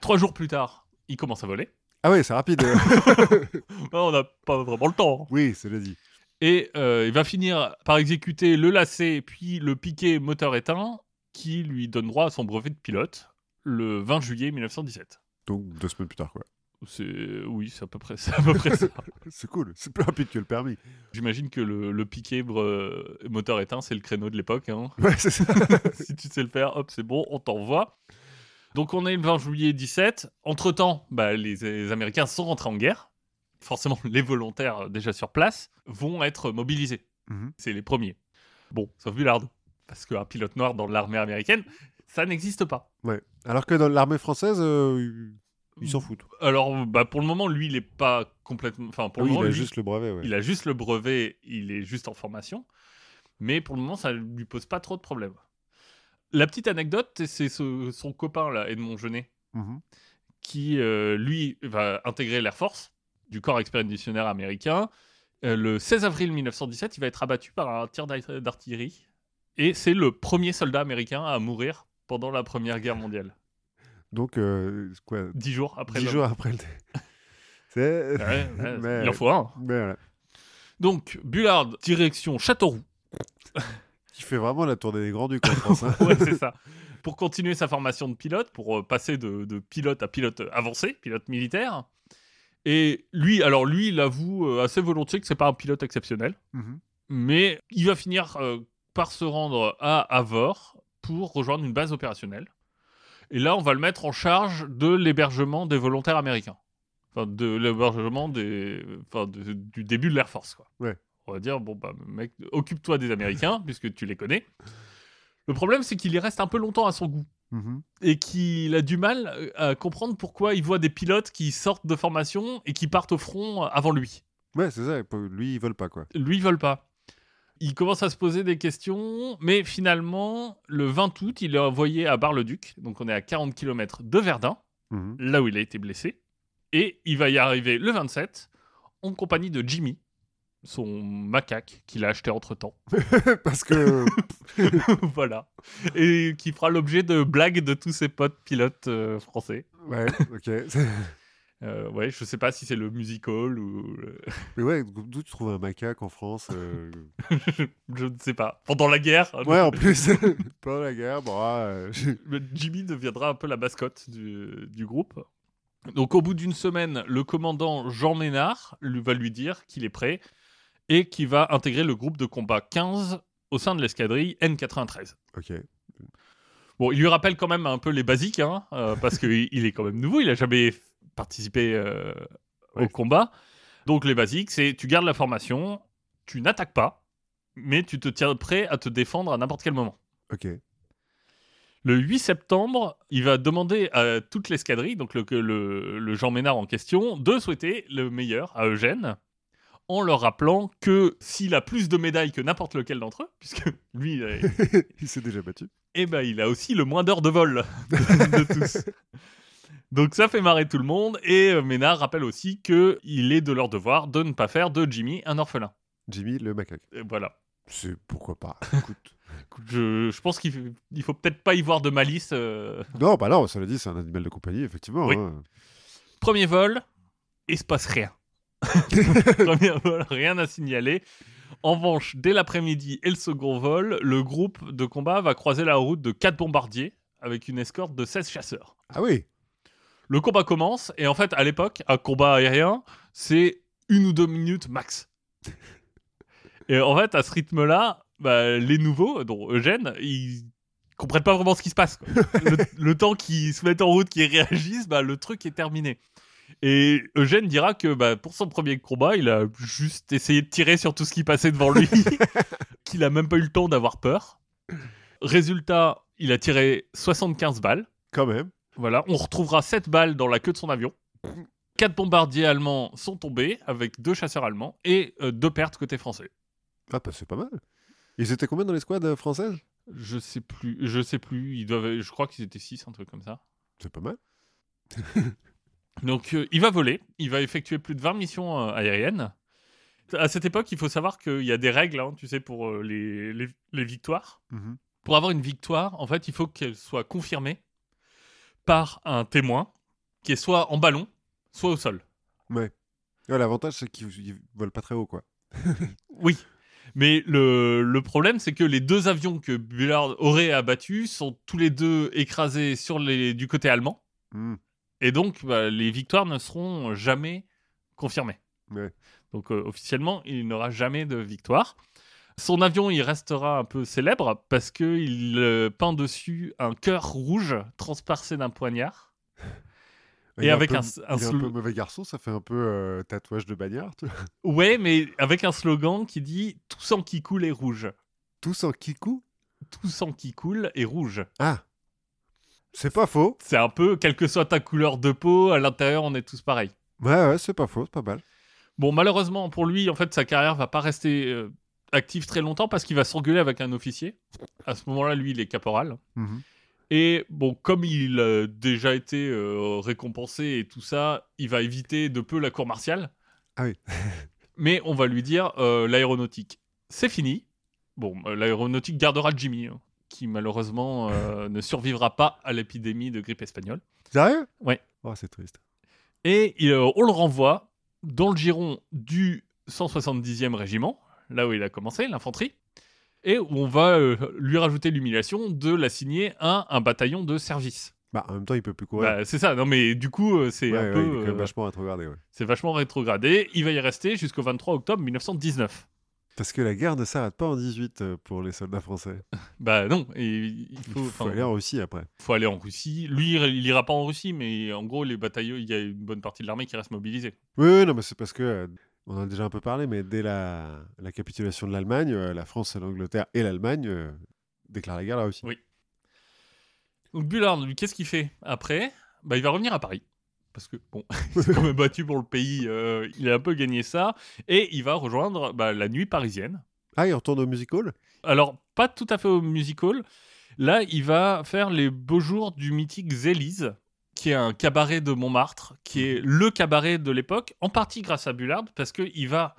Trois jours plus tard, il commence à voler. Ah oui, c'est rapide. Oh, on n'a pas vraiment le temps. oui, c'est dit. Et euh, il va finir par exécuter le lacet puis le piquet moteur éteint qui lui donne droit à son brevet de pilote le 20 juillet 1917. Donc deux semaines plus tard, quoi. C'est oui, c'est à peu près, c'est à peu près ça. C'est cool, c'est plus rapide que le permis. J'imagine que le, le piquet bre- moteur éteint, c'est le créneau de l'époque. hein. Ouais, c'est ça. si tu sais le faire, hop, c'est bon, on t'envoie. Donc on est le 20 juillet 17. Entre-temps, bah, les, les Américains sont rentrés en guerre. Forcément, les volontaires euh, déjà sur place vont être mobilisés. Mhm. C'est les premiers. Bon, sauf Bullard. Parce qu'un pilote noir dans l'armée américaine, ça n'existe pas. Ouais. Alors que dans l'armée française, euh, ils- s'en foutent. Alors, bah, pour le moment, lui, il est pas complètement. Enfin, pour oui, le moment, il a lui, juste le brevet, ouais. il a juste le brevet, il est juste en formation. Mais pour le moment, ça lui pose pas trop de problèmes. La petite anecdote, c'est ce- son copain, là, Edmond Genet, Mhm. qui, euh, lui, va intégrer l'Air Force du corps expéditionnaire américain. Euh, le 16 avril 1917, il va être abattu par un tir d'art- d'artillerie. Et c'est le premier soldat américain à mourir pendant la Première Guerre mondiale. Donc, euh, quoi, Dix jours après dix jours après le... C'est... Ouais, ouais, Mais- Il en faut un. Mais voilà. Donc, Bullard, direction Châteauroux. Qui fait vraiment la tournée des Grands-Ducs en France. hein. ouais, c'est ça. pour continuer sa formation de pilote, pour euh, passer de, de pilote à pilote avancé, pilote militaire. Et lui, alors lui, il avoue euh, assez volontiers que c'est pas un pilote exceptionnel, Mhm. mais il va finir euh, par se rendre à Avor pour rejoindre une base opérationnelle. Et là, on va le mettre en charge de l'hébergement des volontaires américains. Enfin, de l'hébergement des... enfin, de- du début de l'Air Force, quoi. Ouais. On va dire, bon, bah, mec, occupe-toi des Américains, puisque tu les connais. Le problème, c'est qu'il y reste un peu longtemps à son goût. Mhm. Et qu'il a du mal euh, à comprendre pourquoi il voit des pilotes qui sortent de formation et qui partent au front avant lui. Ouais, c'est ça. Lui, ils veulent pas, quoi. Lui, ils veulent pas. Il commence à se poser des questions, mais finalement, le 20 août, il est envoyé à Bar-le-Duc, donc on est à 40 km de Verdun, Mhm. là où il a été blessé, et il va y arriver le 27 en compagnie de Jimmy, son macaque qu'il a acheté entre-temps. Parce que. voilà. Et qui fera l'objet de blagues de tous ses potes pilotes euh, français. ouais, ok. Euh, ouais, je sais pas si c'est le musical ou... Mais ouais, d'où tu trouves un macaque en France euh, je ne sais pas. Pendant la guerre, Ouais, en plus, pendant la guerre, bon, ah, euh, Jimmy deviendra un peu la mascotte du, du groupe. Donc au bout d'une semaine, le commandant Jean Ménard lui, va lui dire qu'il est prêt et qu'il va intégrer le groupe de combat 15 au sein de l'escadrille N93. ok. Bon, il lui rappelle quand même un peu les basiques, hein, euh, parce qu'il il est quand même nouveau, il a jamais participé euh, au combat. Donc les basiques, c'est tu gardes la formation, tu n'attaques pas, mais tu te tiens prêt à te défendre à n'importe quel moment. Ok. Le 8 septembre, il va demander à toute l'escadrille, donc le, le- le Jean Ménard en question, de souhaiter le meilleur à Eugène, en leur rappelant que s'il a plus de médailles que n'importe lequel d'entre eux, puisque lui, il s'est déjà battu. eh ben, il a aussi le moins d'heures de vol de tous. Donc ça fait marrer tout le monde, et euh, Ménard rappelle aussi que il est de leur devoir de ne pas faire de Jimmy un orphelin. Jimmy, le macaque. Et voilà. C'est pourquoi pas. Écoute. Je, je pense qu'il f- il faut peut-être pas y voir de malice. euh. non, bah non, ça l'a dit, c'est un animal de compagnie, effectivement. Oui. hein. Premier vol, il se passe rien. Premier vol, rien à signaler. En revanche, dès l'après-midi et le second vol, le groupe de combat va croiser la route de 4 bombardiers avec une escorte de 16 chasseurs. Ah oui. Le combat commence et en fait, à l'époque, un combat aérien, c'est une ou deux minutes max. Et en fait, à ce rythme-là, bah, les nouveaux, dont Eugène, ils comprennent pas vraiment ce qui se passe. Le, le temps qu'ils se mettent en route, qu'ils réagissent, bah, le truc est terminé. Et Eugène dira que bah, pour son premier combat, il a juste essayé de tirer sur tout ce qui passait devant lui, qu'il a même pas eu le temps d'avoir peur. Résultat, il a tiré 75 balles. Quand même. Voilà, on retrouvera 7 balles dans la queue de son avion. Quatre bombardiers allemands sont tombés avec deux chasseurs allemands et euh, deux pertes côté français. Ah, bah c'est pas mal. Ils étaient combien dans l'escouade euh, française Je sais plus, je sais plus, ils doivent je crois qu'ils étaient 6 un truc comme ça. C'est pas mal. Donc euh, il va voler, il va effectuer plus de 20 missions euh, aériennes. À cette époque, il faut savoir qu'il y a des règles, hein, tu sais, pour les, les- les victoires. Mhm. Pour avoir une victoire, en fait, il faut qu'elle soit confirmée par un témoin qui est soit en ballon, soit au sol. Ouais. Ouais, L'avantage, c'est qu'ils ils volent pas très haut, quoi. Oui. Mais le, le problème, c'est que les deux avions que Bullard aurait abattus sont tous les deux écrasés sur les, du côté allemand. Hmm. Et donc, bah, les victoires ne seront jamais confirmées. Ouais. Donc, euh, officiellement, il n'aura jamais de victoire. Son avion, il restera un peu célèbre parce qu'il euh, peint dessus un cœur rouge transpercé d'un poignard. Et avec peu- un- un il est un peu mauvais garçon, ça fait un peu euh, tatouage de bagnard. Tu vois. Ouais, mais avec un slogan qui dit Tout sang qui coule est rouge. Tous en kikou Tout sang qui coule est rouge. Ah C'est pas faux. C'est un peu, quelle que soit ta couleur de peau, à l'intérieur, on est tous pareils. Ouais, ouais, c'est pas faux, c'est pas mal. Bon, malheureusement pour lui, en fait, sa carrière va pas rester euh, active très longtemps parce qu'il va s'engueuler avec un officier. À ce moment-là, lui, il est caporal. Mhm. Et bon, comme il a déjà été euh, récompensé et tout ça, il va éviter de peu la cour martiale. Ah oui. Mais on va lui dire euh, l'aéronautique, c'est fini. Bon, euh, l'aéronautique gardera Jimmy, hein, qui malheureusement ne survivra pas à l'épidémie de grippe espagnole. Sérieux? Ouais. Oh, c'est triste. Et il, on le renvoie dans le giron du 170e régiment, là où il a commencé, l'infanterie. et on va euh, lui rajouter l'humiliation de l'assigner à un bataillon de service. Bah, en même temps, il peut plus courir. Bah, c'est ça, non mais du coup, euh, c'est Ouais, un ouais, peu. il euh, vachement rétrogradé. ouais. c'est vachement rétrogradé. Il va y rester jusqu'au 23 octobre 1919. Parce que la guerre ne s'arrête pas en 18 euh, pour les soldats français. Bah non, et il Il faut, faut, aller en Russie après. faut aller en Russie. Lui, il il ira pas en Russie, mais en gros, les bataillons, il y a une bonne partie de l'armée qui reste mobilisée. Oui, oui, non, mais c'est parce que, on en a déjà un peu parlé, mais dès la, la capitulation de l'Allemagne, euh, la France, l'Angleterre et l'Allemagne euh, déclarent la guerre à la Russie. Oui. Donc Bullard, qu'est-ce qu'il fait après? Bah, il va revenir à Paris. Parce que, bon, il s'est quand même battu pour le pays, euh, il a un peu gagné ça. Et il va rejoindre bah, la nuit parisienne. Ah, il retourne au music hall? Alors, pas tout à fait au musical. Là, il va faire les beaux jours du mythique Zélise, qui est un cabaret de Montmartre, qui est le cabaret de l'époque, en partie grâce à Bullard, parce qu'il va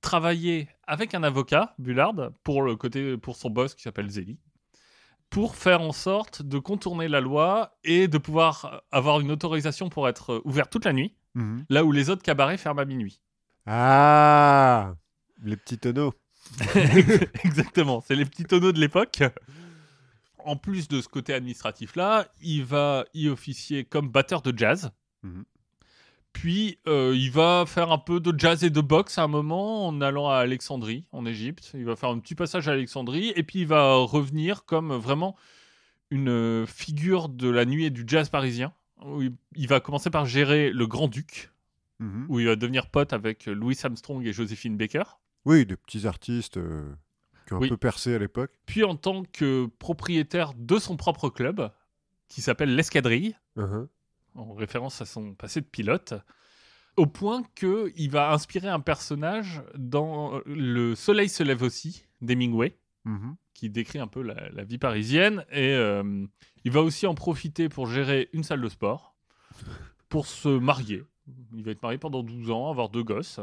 travailler avec un avocat, Bullard, pour, le côté, pour son boss qui s'appelle Zélie, pour faire en sorte de contourner la loi et de pouvoir avoir une autorisation pour être ouvert toute la nuit, Mhm. là où les autres cabarets ferment à minuit. Ah Les petits tonneaux. Exactement, c'est les petits tonneaux de l'époque. En plus de ce côté administratif-là, il va y officier comme batteur de jazz. Mhm. Puis euh, il va faire un peu de jazz et de boxe à un moment en allant à Alexandrie, en Égypte. Il va faire un petit passage à Alexandrie et puis il va revenir comme vraiment une figure de la nuit et du jazz parisien. où il- va commencer par gérer le Grand Duc, Mhm. où il va devenir pote avec Louis Armstrong et Joséphine Baker. Oui, des petits artistes euh, qui Oui. un peu percé à l'époque. puis en tant que propriétaire de son propre club, qui s'appelle l'Escadrille, Mhm. en référence à son passé de pilote, au point qu'il va inspirer un personnage dans Le Soleil se lève aussi, d'Hemingway, Mhm. qui décrit un peu la, la vie parisienne, et euh, il va aussi en profiter pour gérer une salle de sport, pour se marier. Il va être marié pendant 12 ans, avoir deux gosses.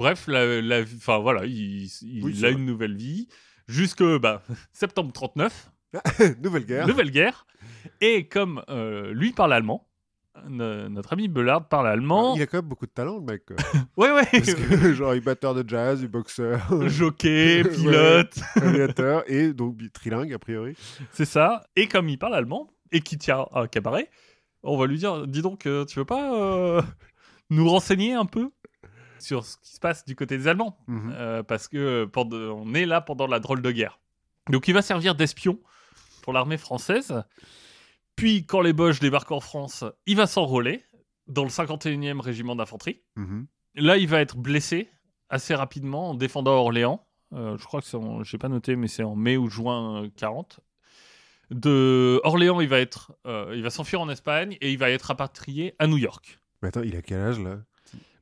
Bref, la, voilà, il, Oui, a vrai. une nouvelle vie jusque bah, septembre 39, Nouvelle guerre. nouvelle guerre. Et comme euh, lui parle allemand, no- notre ami Bellard parle allemand. Il a quand même beaucoup de talent, le mec. quoi. Ouais, ouais. Parce que, genre, il est batteur de jazz, il est boxeur, Jockey, Ouais. pilote, aviateur et donc trilingue, a priori. c'est ça. Et comme il parle allemand et qu'il tient un cabaret, on va lui dire dis donc, euh, tu veux pas euh, nous renseigner un peu? Sur ce qui se passe du côté des Allemands Mhm. Euh, parce que pendant- on est là pendant la drôle de guerre. Donc il va servir d'espion pour l'armée française. Puis quand les Boches débarquent en France, il va s'enrôler dans le 51e régiment d'infanterie. Mhm. Là, il va être blessé assez rapidement en défendant Orléans. Euh, je crois que c'est en, j'ai pas noté, mais c'est en mai ou juin euh, 40. De Orléans, il va être, euh, il va s'enfuir en Espagne et il va être rapatrié à New York. Mais attends, il a quel âge, là?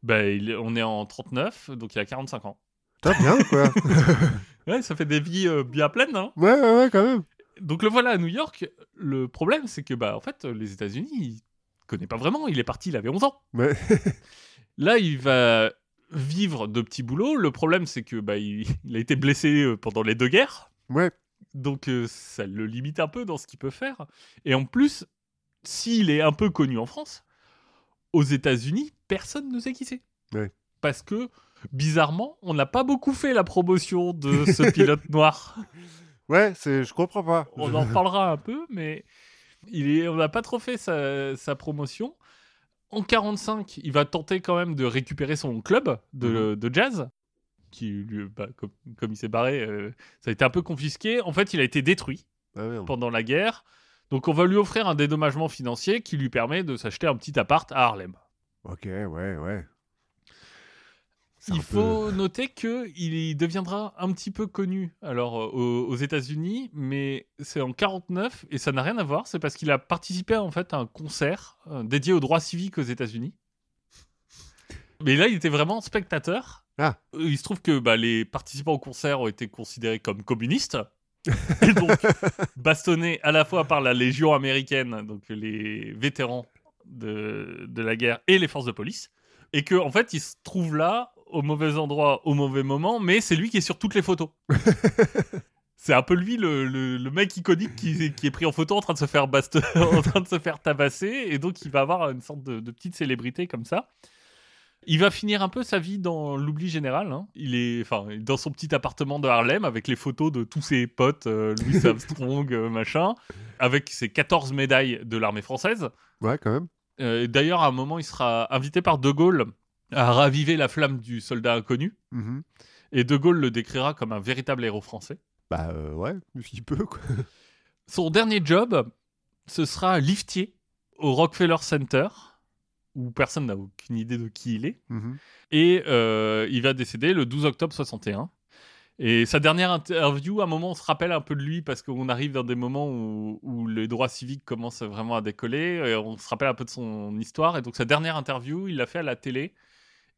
Il est- on est en 39, donc il a 45 ans. T'as bien, quoi Ouais, ça fait des vies euh, bien pleines, hein Ouais, ouais, ouais, quand même. Donc le voilà à New York. Le problème, c'est que bah en fait, les États-Unis, il connaît pas vraiment. Il est parti, il avait 11 ans. Ouais. Là, il va vivre de petits boulots. Le problème, c'est que bah il, il a été blessé euh, pendant les deux guerres, Ouais. donc euh, ça le limite un peu dans ce qu'il peut faire. Et en plus, s'il est un peu connu en France, aux États-Unis, personne ne sait qui c'est. Ouais. Parce que bizarrement, on n'a pas beaucoup fait la promotion de ce pilote noir. Ouais, je comprends pas. On en parlera un peu, mais il est, on n'a pas trop fait sa, sa promotion. En 45, il va tenter quand même de récupérer son club de, de jazz, qui, lui, bah, comme, comme il s'est barré, euh, ça a été un peu confisqué. En fait, il a été détruit Ah, pendant la guerre. Donc, on va lui offrir un dédommagement financier qui lui permet de s'acheter un petit appart à Harlem. Ok, ouais, ouais. Il peu- faut noter qu'il deviendra un petit peu connu alors euh, aux, aux États-Unis, mais c'est en 49 et ça n'a rien à voir. C'est parce qu'il a participé en fait à un concert euh, dédié aux droits civiques aux États-Unis. Mais là, il était vraiment spectateur. Ah. Euh, Il se trouve que bah, les participants au concert ont été considérés comme communistes. et donc bastonnés à la fois par la Légion américaine, donc les vétérans de, de la guerre, et les forces de police. Et que en fait, il se trouve là au mauvais endroit, au mauvais moment, mais c'est lui qui est sur toutes les photos. c'est un peu lui le, le- le mec iconique qui, qui est pris en photo en train de se faire bast- en train de se faire tabasser, et donc il va avoir une sorte de, de petite célébrité comme ça. Il va finir un peu sa vie dans l'oubli général. hein. Il est enfin, dans son petit appartement de Harlem avec les photos de tous ses potes, euh, Louis Armstrong, euh, machin, avec ses 14 médailles de l'armée française. Ouais, quand même. Euh, D'ailleurs, à un moment, il sera invité par De Gaulle à raviver la flamme du soldat inconnu. Mhm. Et De Gaulle le décrira comme un véritable héros français. Bah ouais, il peut quoi. Son dernier job, ce sera liftier au Rockefeller Center, où personne n'a aucune idée de qui il est. Mhm. Et euh, il va décéder le 12 octobre 61. Et sa dernière interview, à un moment, on se rappelle un peu de lui parce qu'on arrive dans des moments où, où les droits civiques commencent vraiment à décoller. Et on se rappelle un peu de son histoire. Et donc, sa dernière interview, il l'a fait à la télé.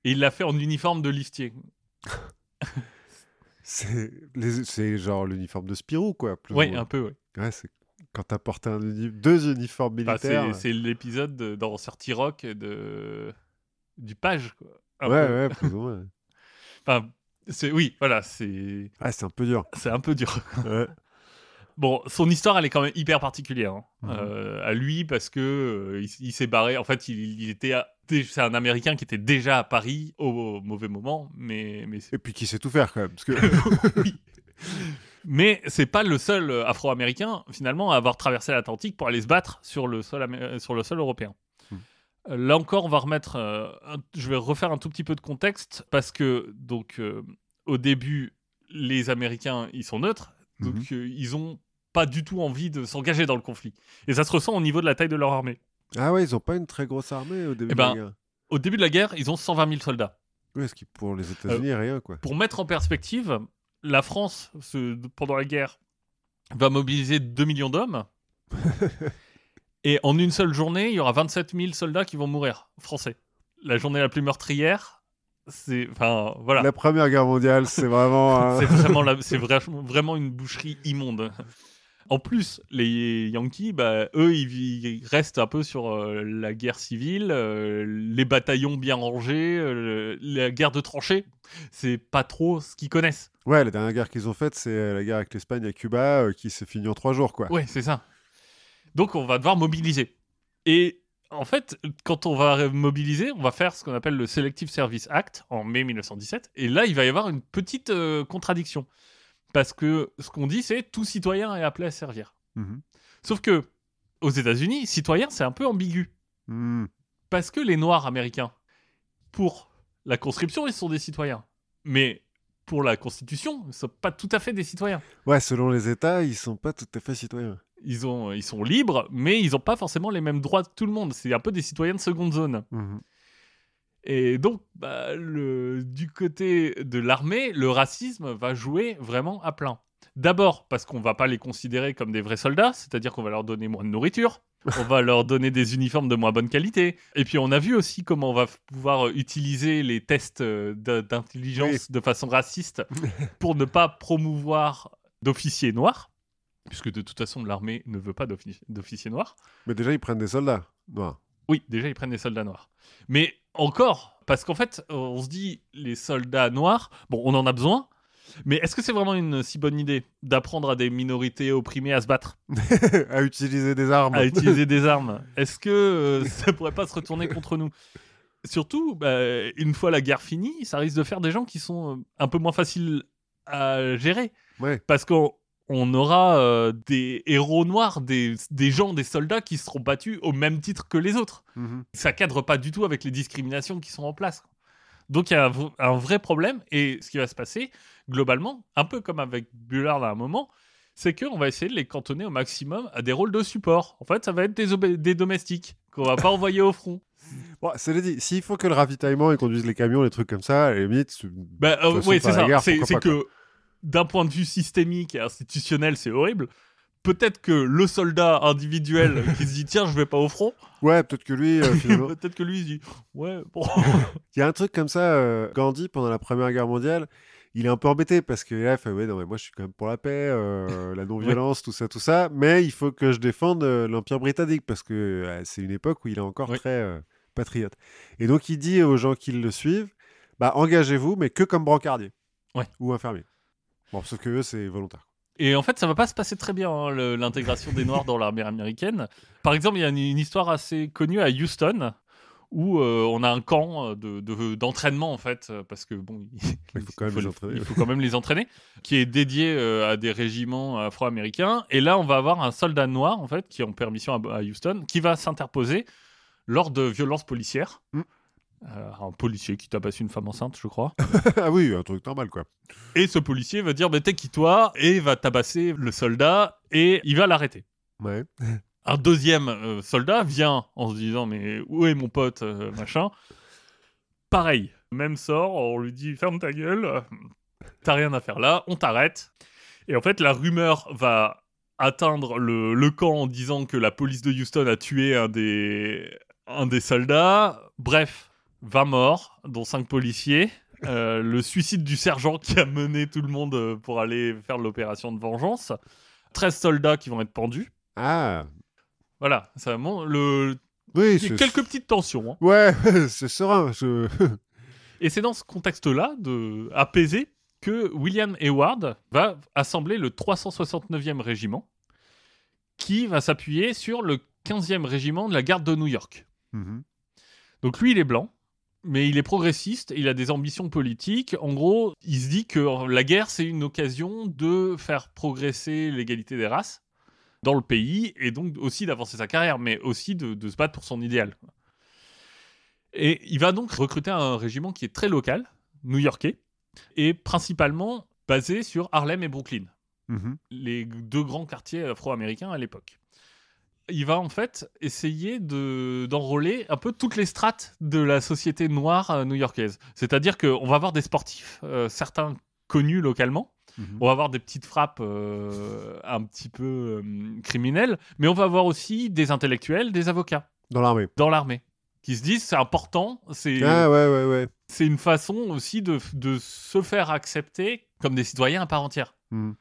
Et il l'a fait en uniforme de liftier. C'est genre l'uniforme de Spirou quoi. Plus ou Oui, moins. un peu, ouais. Ouais, c'est quand t'as porté un uni- deux uniformes militaires. c'est c'est l'épisode de- dans Sortie Rock de... du page. Quoi. Ouais, ouais, plus ou moins. Enfin, oui, voilà, c'est Ah, c'est un peu dur. c'est un peu dur. Ouais. Bon, son histoire, elle est quand même hyper particulière hein. Mhm. Euh, à lui parce que euh, il, il s'est barré. En fait, il, il était, à- c'est un Américain qui était déjà à Paris au, mauvais moment, mais mais Et puis qui sait tout faire quand même. Parce que... oui. Mais c'est pas le seul euh, Afro-américain finalement à avoir traversé l'Atlantique pour aller se battre sur le sol amé- euh, sur le sol européen. Hmm. Euh, Là encore, on va remettre. euh, un- je vais refaire un tout petit peu de contexte parce que donc euh, au début, les Américains ils sont neutres, donc Mhm. euh, ils ont pas du tout envie de s'engager dans le conflit. Et ça se ressent au niveau de la taille de leur armée. Ah ouais, ils ont pas une très grosse armée au début Eh de la ben, guerre. Au début de la guerre, ils ont 120 000 soldats. Oui, ce qui pour les États-Unis rien quoi. Pour mettre en perspective, la France, ce- pendant la guerre, va mobiliser 2 millions d'hommes. et en une seule journée, il y aura 27 000 soldats qui vont mourir, français. La journée la plus meurtrière, c'est. Enfin, voilà. La Première Guerre mondiale, c'est vraiment. un- C'est vraiment, la- c'est vra- vraiment une boucherie immonde. En plus, les Yankees, bah, eux, ils, ils restent un peu sur euh, la guerre civile, euh, les bataillons bien rangés, euh, la guerre de tranchées. C'est pas trop ce qu'ils connaissent. Ouais, la dernière guerre qu'ils ont faite, c'est euh, la guerre avec l'Espagne à Cuba euh, qui s'est finie en trois jours quoi. Ouais, c'est ça. Donc, on va devoir mobiliser. Et en fait, quand on va mobiliser, on va faire ce qu'on appelle le Selective Service Act en mai 1917. Et là, il va y avoir une petite euh, contradiction. Parce que ce qu'on dit, c'est tout citoyen est appelé à servir. Mhm. Sauf que aux États-Unis, citoyen, c'est un peu ambigu. Hmm. Parce que les Noirs américains, pour la conscription, ils sont des citoyens. Mais pour la Constitution, ne sont pas tout à fait des citoyens. Ouais, selon les États, ils sont pas tout à fait citoyens. Ils, ont, ils sont libres, mais ils n'ont pas forcément les mêmes droits que tout le monde. C'est un peu des citoyens de seconde zone. Mhm. Et donc, bah, le, du côté de l'armée, le racisme va jouer vraiment à plein. D'abord, parce qu'on va pas les considérer comme des vrais soldats, c'est-à-dire qu'on va leur donner moins de nourriture, on va leur donner des uniformes de moins bonne qualité. Et puis, on a vu aussi comment on va pouvoir utiliser les tests euh, d'intelligence de façon raciste pour ne pas promouvoir d'officiers noirs, puisque de toute façon, l'armée ne veut pas d'offi- d'officiers noirs. Mais déjà, ils prennent des soldats. noirs. Oui, déjà, ils prennent des soldats noirs. Mais encore, parce qu'en fait, on se dit, les soldats noirs, bon, on en a besoin, mais est-ce que c'est vraiment une si bonne idée d'apprendre à des minorités opprimées à se battre, à utiliser des armes. à utiliser des armes Est-ce que euh, ça pourrait pas se retourner contre nous? Surtout, bah, une fois la guerre finie, ça risque de faire des gens qui sont euh, un peu moins faciles à gérer. Ouais. Parce qu'on on aura euh, des héros noirs, des, des gens, des soldats qui seront battus au même titre que les autres Mhm. ça cadre pas du tout avec les discriminations qui sont en place. Donc il y a un, vrai problème et ce qui va se passer globalement, un peu comme avec Bullard à un moment, c'est qu'on va essayer de les cantonner au maximum à des rôles de support. En fait, ça va être des, domestiques qu'on va pas envoyer au front. Bon, cela dit, s'il faut que le ravitaillement, ils conduisent les camions, les trucs comme ça, à la limite, c'est- Bah, euh, oui, c'est ça. C'est c'est que d'un point de vue systémique et institutionnel, c'est horrible. Peut-être que le soldat individuel qui se dit tiens, je vais pas au front, ouais, peut-être que lui, euh, peut-être que lui il se dit ouais, bon. Il y a un truc comme ça, euh, Gandhi, pendant la Première Guerre mondiale, il est un peu embêté parce que là, il fait, ouais, non, mais moi, je suis quand même pour la paix, euh, la non-violence, tout ça, tout ça, mais il faut que je défende euh, l'Empire britannique parce que c'est une époque où il est encore très patriote. Et donc, il dit aux gens qui le suivent, bah, engagez-vous, mais que comme brancardier Ouais. ou infirmier. Bon, sauf que eux, c'est volontaire. Et en fait, ça va pas se passer très bien, hein, l'intégration des Noirs dans l'armée américaine. Par exemple, il y a une, une histoire assez connue à Houston, où euh, on a un camp de, de- d'entraînement en fait, euh, parce que bon, Il faut quand même les entraîner. il faut quand même les entraîner, qui est dédié euh, à des régiments afro-américains. Et là, on va avoir un soldat noir en fait qui est en permission à, à Houston, qui va s'interposer lors de violences policières. Mm. Euh, un policier qui tabasse une femme enceinte, je crois. ah oui, un truc normal, quoi. Et ce policier va dire bah, T'es qui toi Et va tabasser le soldat et il va l'arrêter. Ouais. Un deuxième euh, soldat vient en se disant Mais où est mon pote euh, Machin. Pareil, même sort, on lui dit Ferme ta gueule, t'as rien à faire là, on t'arrête. Et en fait, la rumeur va atteindre le, le camp en disant que la police de Houston a tué un des, un des soldats. Bref, 20 morts, dont 5 policiers. Euh, le suicide du sergent qui a mené tout le monde euh, pour aller faire l'opération de vengeance. 13 soldats qui vont être pendus. Ah, Voilà, ça montre le... oui, il y a c'est... quelques petites tensions. hein. Ouais, c'est serein. Je... Et c'est dans ce contexte-là, de apaisé, que William Hayward va assembler le 369e régiment, qui va s'appuyer sur le 15e régiment de la garde de New York. Mhm. Donc lui, il est blanc, mais il est progressiste, il a des ambitions politiques. En gros, il se dit que la guerre, c'est une occasion de faire progresser l'égalité des races dans le pays, et donc aussi d'avancer sa carrière, mais aussi de, de se battre pour son idéal. Et il va donc recruter un régiment qui est très local, new-yorkais, et principalement basé sur Harlem et Brooklyn Mhm. les deux grands quartiers afro-américains à l'époque. Il va en fait essayer de, d'enrôler un peu toutes les strates de la société noire euh, new-yorkaise. C'est-à-dire qu'on va avoir des sportifs, euh, certains connus localement, Mhm. on va avoir des petites frappes euh, un petit peu euh, criminelles, mais on va avoir aussi des intellectuels, des avocats Dans l'armée. dans l'armée qui se disent c'est important, c'est, Ah ouais, ouais, ouais. c'est une façon aussi de, de se faire accepter comme des citoyens à part entière. Mhm.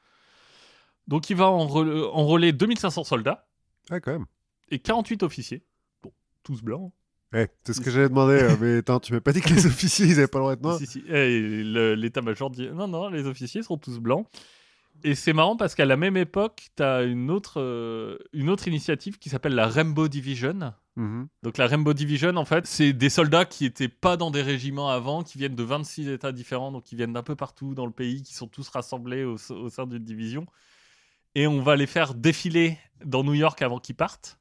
Donc il va enrôler 2500 soldats Ah, quand même. et 48 officiers. Bon, tous blancs. Ouais, c'est ce que j'allais demander. euh, mais attends, tu m'as pas dit que les officiers, ils avaient pas le droit de noirs Si, si. Et le- l'état-major dit non, non, les officiers seront tous blancs. Et c'est marrant parce qu'à la même époque, tu as une autre, euh, une autre initiative qui s'appelle la Rainbow Division. Mhm. Donc la Rainbow Division, en fait, c'est des soldats qui étaient pas dans des régiments avant, qui viennent de 26 États différents, donc qui viennent d'un peu partout dans le pays, qui sont tous rassemblés au, au sein d'une division. Et on va les faire défiler dans New York avant qu'ils partent.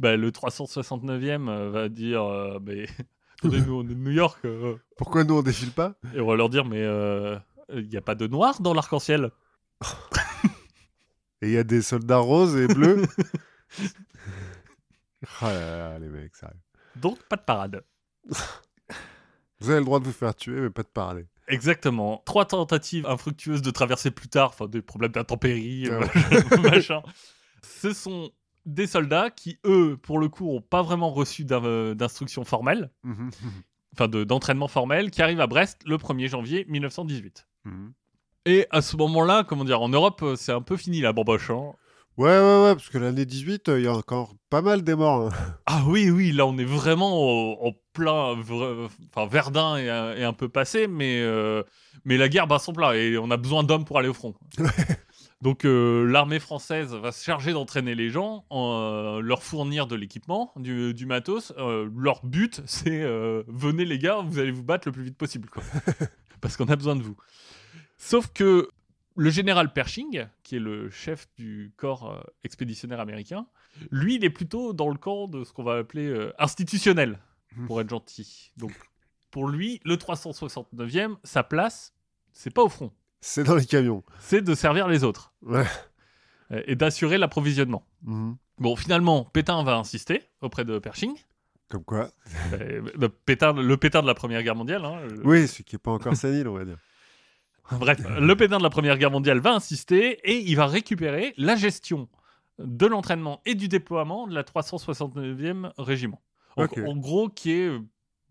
Bah, le 369e euh, va dire, euh, mais attendez, nous on est de New York. euh. Pourquoi nous, on défile pas? Et on va leur dire, mais euh, il n'y a pas de noir dans l'arc-en-ciel. Et il y a des soldats roses et bleus. oh là là, les mecs, sérieux. Donc pas de parade. Vous avez le droit de vous faire tuer, mais pas de parler. Exactement. Trois tentatives infructueuses de traverser plus tard, enfin des problèmes d'intempéries, Ah euh, machin. Ce sont des soldats qui, eux, pour le coup, n'ont pas vraiment reçu euh, d'instruction formelle, Mhm. enfin de- d'entraînement formel, qui arrivent à Brest le 1er janvier 1918. Mhm. Et à ce moment-là, comment dire, en Europe, euh, c'est un peu fini la bamboche. hein. Ouais, ouais, ouais, parce que l'année 18, euh, il y a encore pas mal des morts. hein. Ah oui, oui, là on est vraiment au- en plein, vra- enfin Verdun est, un- est un peu passé, mais euh, mais la guerre bat son plat et on a besoin d'hommes pour aller au front. Donc euh, l'armée française va se charger d'entraîner les gens, en, euh, leur fournir de l'équipement, du, du matos. Euh, leur but, c'est euh, venez les gars, vous allez vous battre le plus vite possible, quoi. parce qu'on a besoin de vous. Sauf que le général Pershing, qui est le chef du corps euh, expéditionnaire américain, lui, il est plutôt dans le camp de ce qu'on va appeler euh, institutionnel, pour être gentil. Donc, pour lui, le 369e, sa place, c'est pas au front, C'est dans les camions. c'est de servir les autres Ouais. euh, et d'assurer l'approvisionnement. Mhm. Bon, finalement, Pétain va insister auprès de Pershing. Comme quoi. Euh, le, Pétain, le Pétain de la Première Guerre mondiale. hein, le- Oui, celui qui est pas encore sénile, on va dire. Bref, le Pétain de la Première Guerre mondiale va insister et il va récupérer la gestion de l'entraînement et du déploiement de la 369e régiment. En, gros, qui est euh,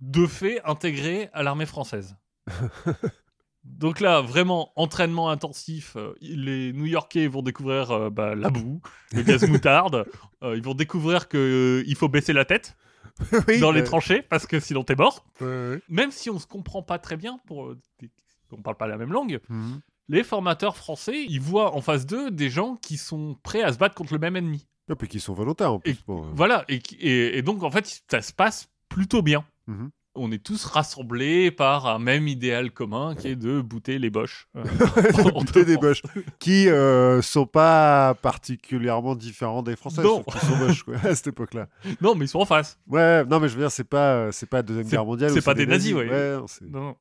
de fait intégré à l'armée française. Donc là, vraiment, entraînement intensif. euh, les New-Yorkais vont découvrir euh, bah, la boue, le gaz moutarde. euh, ils vont découvrir qu'il faut baisser la tête Oui, dans les tranchées parce que sinon t'es mort. Même si on se comprend pas très bien, pour, des- on parle pas la même langue, Mhm. les formateurs français, ils voient en face d'eux des gens qui sont prêts à se battre contre le même ennemi. Et puis qui sont volontaires en plus. Et- bon, euh. Voilà, et, qui- et, et donc en fait, ça se passe plutôt bien. Mhm. On est tous rassemblés par un même idéal commun qui est de bouter les boches. euh, en Buter des boches qui euh, sont pas particulièrement différents des Français. Non. sauf sont moches quoi, à cette époque-là. Non, mais ils sont en face. Ouais, non mais je veux dire, c'est pas, euh, c'est pas la deuxième guerre mondiale. c'est pas des nazis, ouais. non, c'est- Non, non.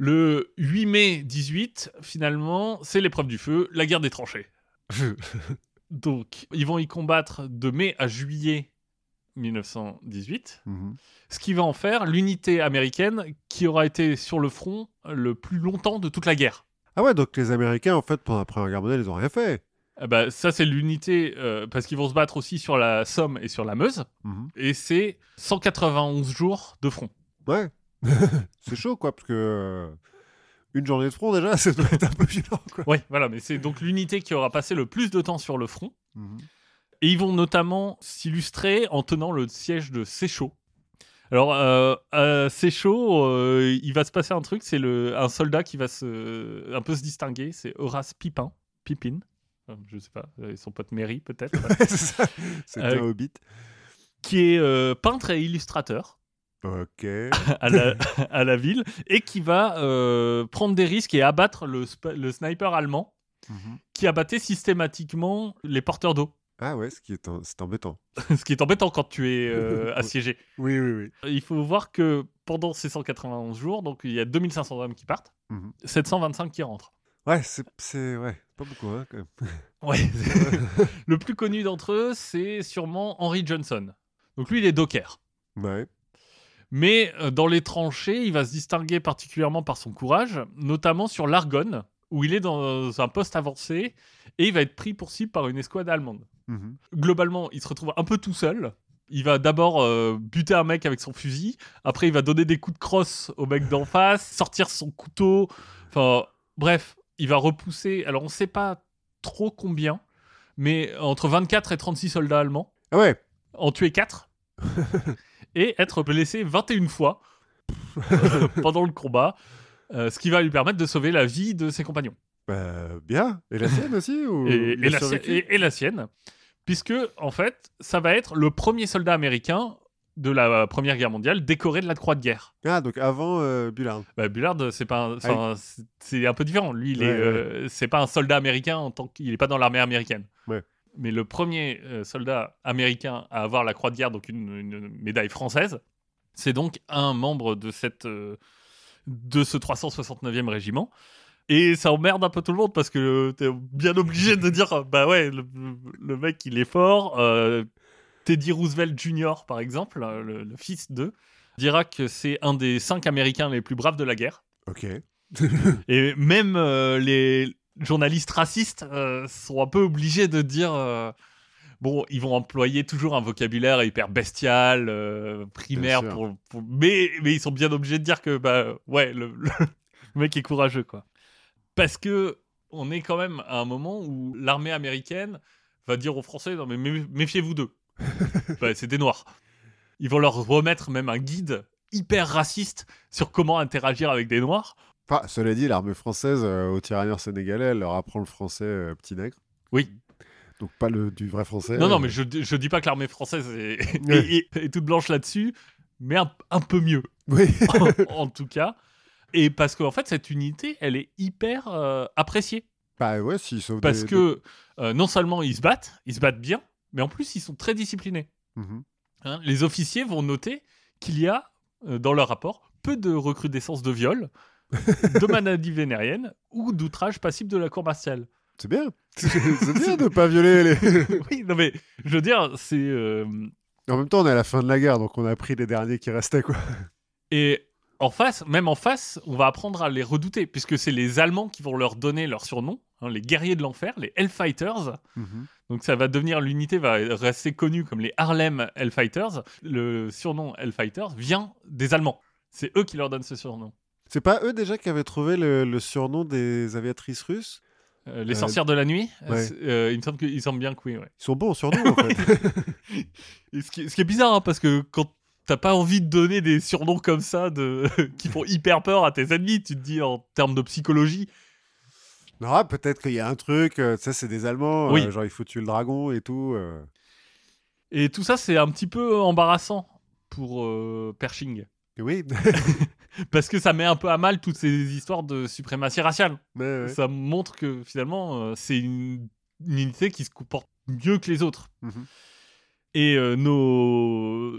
Le 8 mai 18, finalement, c'est l'épreuve du feu, la guerre des tranchées. Donc, ils vont y combattre de mai à juillet 1918, Mhm. ce qui va en faire l'unité américaine qui aura été sur le front le plus longtemps de toute la guerre. Ah ouais, donc les Américains, en fait, pendant la Première Guerre mondiale, ils ont rien fait. Eh ben, ça, c'est l'unité, euh, parce qu'ils vont se battre aussi sur la Somme et sur la Meuse, Mhm. et c'est 191 jours de front. Ouais. c'est chaud, quoi, parce que euh, une journée de front, déjà, ça doit être un peu violent, quoi. Ouais, voilà, mais c'est donc l'unité qui aura passé le plus de temps sur le front. Mhm. Et ils vont notamment s'illustrer en tenant le siège de Séchaud. Alors, euh, à Séchaud, euh, il va se passer un truc, c'est un soldat qui va se, un peu se distinguer, c'est Horace Pipin, Pipin, Euh, je sais pas, son pote Mary peut-être, c'est Euh, un hobbit. qui est peintre et illustrateur Ok. à la, à la ville, et qui va euh, prendre des risques et abattre le, sniper allemand Mhm. qui abattait systématiquement les porteurs d'eau. Ah ouais, ce qui est, en- c'est embêtant. Ce qui est embêtant quand tu es euh, assiégé. Oui, oui, oui. Il faut voir que pendant ces 191 jours, donc il y a 2500 hommes qui partent, Mhm. 725 qui rentrent. Ouais, c'est, c'est ouais, pas beaucoup, hein, quand même. Ouais. le plus connu d'entre eux, c'est sûrement Henry Johnson. Donc lui, il est docker. Ouais. Mais euh, dans les tranchées, il va se distinguer particulièrement par son courage, notamment sur l'Argonne, où il est dans un poste avancé, et il va être pris pour cible par une escouade allemande. Mhm. globalement, il se retrouve un peu tout seul. Il va d'abord euh, buter un mec avec son fusil. Après, il va donner des coups de crosse au mec d'en face, sortir son couteau. Enfin, bref, il va repousser. Alors, on ne sait pas trop combien, mais entre 24 et 36 soldats allemands, Ah ouais. en tuer 4 et être blessé 21 fois pendant le combat. euh, ce qui va lui permettre de sauver la vie de ses compagnons. Bah, bien. Et la sienne aussi ou et, la sienne, et- et la sienne, puisque en fait, ça va être le premier soldat américain de la Première Guerre mondiale décoré de la Croix de guerre. Ah, donc avant euh, Bullard. Bah, Bullard, c'est pas, c'est- c'est un peu différent. Lui, il Ouais, est, ouais. euh, c'est pas un soldat américain en tant qu'il est pas dans l'armée américaine. Ouais. Mais le premier euh, soldat américain à avoir la Croix de guerre, donc une, une médaille française, c'est donc un membre de cette, euh, de ce 369e régiment. Et ça emmerde un peu tout le monde parce que t'es bien obligé de dire bah ouais le, le mec il est fort. Euh, Teddy Roosevelt Jr. par exemple, euh, le, le fils d'eux, dira que c'est un des cinq Américains les plus braves de la guerre. Ok. Et même euh, les journalistes racistes euh, sont un peu obligés de dire euh, bon, ils vont employer toujours un vocabulaire hyper bestial, euh, primaire, pour, pour- mais, mais ils sont bien obligés de dire que bah ouais, le, mec est courageux quoi. Parce que on est quand même à un moment où l'armée américaine va dire aux Français non mais mé- méfiez-vous d'eux. Bah, c'est des noirs. Ils vont leur remettre même un guide hyper raciste sur comment interagir avec des noirs. Enfin, cela dit, l'armée française euh, aux tirailleurs sénégalais, elle leur apprend le français euh, petit nègre. Oui. Donc pas le du vrai français. Non, non, mais je, je dis pas que l'armée française est, Ouais. est- est- est toute blanche là-dessus, mais un, un peu mieux, Oui. en, en tout cas. Et parce qu'en fait, cette unité, elle est hyper euh, appréciée. bah ouais, s'ils sauvent Parce des- que non seulement ils se battent, ils se battent bien, mais en plus, ils sont très disciplinés. Mhm. Hein, les officiers vont noter qu'il y a, dans leur rapport, peu de recrudescence de viol, de maladies vénériennes ou d'outrage passible de la cour martiale. C'est bien. c'est bien de pas violer les. oui, non mais, je veux dire, c'est... euh, en même temps, on est à la fin de la guerre, donc on a pris les derniers qui restaient, quoi. Et en face, même en face, on va apprendre à les redouter, puisque c'est les Allemands qui vont leur donner leur surnom, hein, les guerriers de l'enfer, les Hellfighters. Mhm. Donc ça va devenir, l'unité va rester connue comme les Harlem Hellfighters. Le surnom Hellfighters vient des Allemands. C'est eux qui leur donnent ce surnom. C'est pas eux déjà qui avaient trouvé le, le surnom des aviatrices russes? Euh, les Euh, sorcières de la nuit, ouais. euh, il me semble qu'ils semblent bien que oui. ouais. Ils sont bons en surnom, en fait. Ce, qui, ce qui est bizarre, hein, parce que quand t'as pas envie de donner des surnoms comme ça de... qui font hyper peur à tes ennemis, tu te dis en termes de psychologie, non, ah, peut-être qu'il y a un truc, euh, ça c'est des Allemands, Oui. genre il faut tuer le dragon et tout. Et tout ça, c'est un petit peu embarrassant pour Pershing. Oui. Parce que ça met un peu à mal toutes ces histoires de suprématie raciale. Ouais, ouais. Ça montre que finalement, euh, c'est une, une unité qui se comporte mieux que les autres. Mhm. Et euh, nos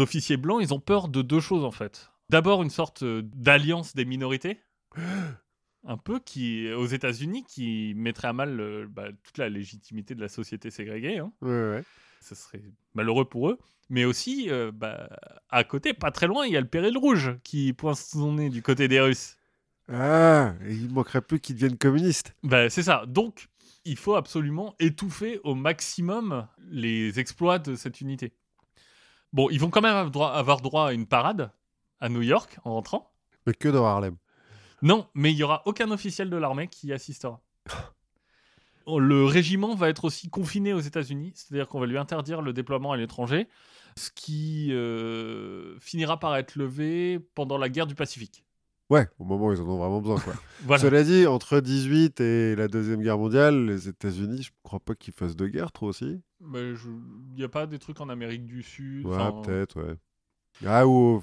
officiers blancs, ils ont peur de deux choses en fait. D'abord, une sorte euh, d'alliance des minorités, un peu qui aux États-Unis, qui mettrait à mal euh, bah, toute la légitimité de la société ségrégée. hein. Ouais, ouais. Ce serait malheureux pour eux. Mais aussi, euh, bah, à côté, pas très loin, il y a le péril rouge qui pointe son nez du côté des Russes. Ah, et il manquerait plus qu'ils deviennent communistes. Bah, c'est ça. Donc, il faut absolument étouffer au maximum les exploits de cette unité. Bon, ils vont quand même avoir droit, avoir droit à une parade à New York en rentrant. Mais que dans Harlem. Non, mais il y aura aucun officiel de l'armée qui y assistera. Le régiment va être aussi confiné aux États-Unis, c'est-à-dire qu'on va lui interdire le déploiement à l'étranger, ce qui euh, finira par être levé pendant la guerre du Pacifique. Ouais, au moment où ils en ont vraiment besoin, quoi. Voilà. Cela dit, entre 18 et la Deuxième Guerre mondiale, les États-Unis, je crois pas qu'ils fassent de guerre trop aussi. Je- Il n'y a pas des trucs en Amérique du Sud. Ouais, enfin, peut-être, ouais. Ah, ou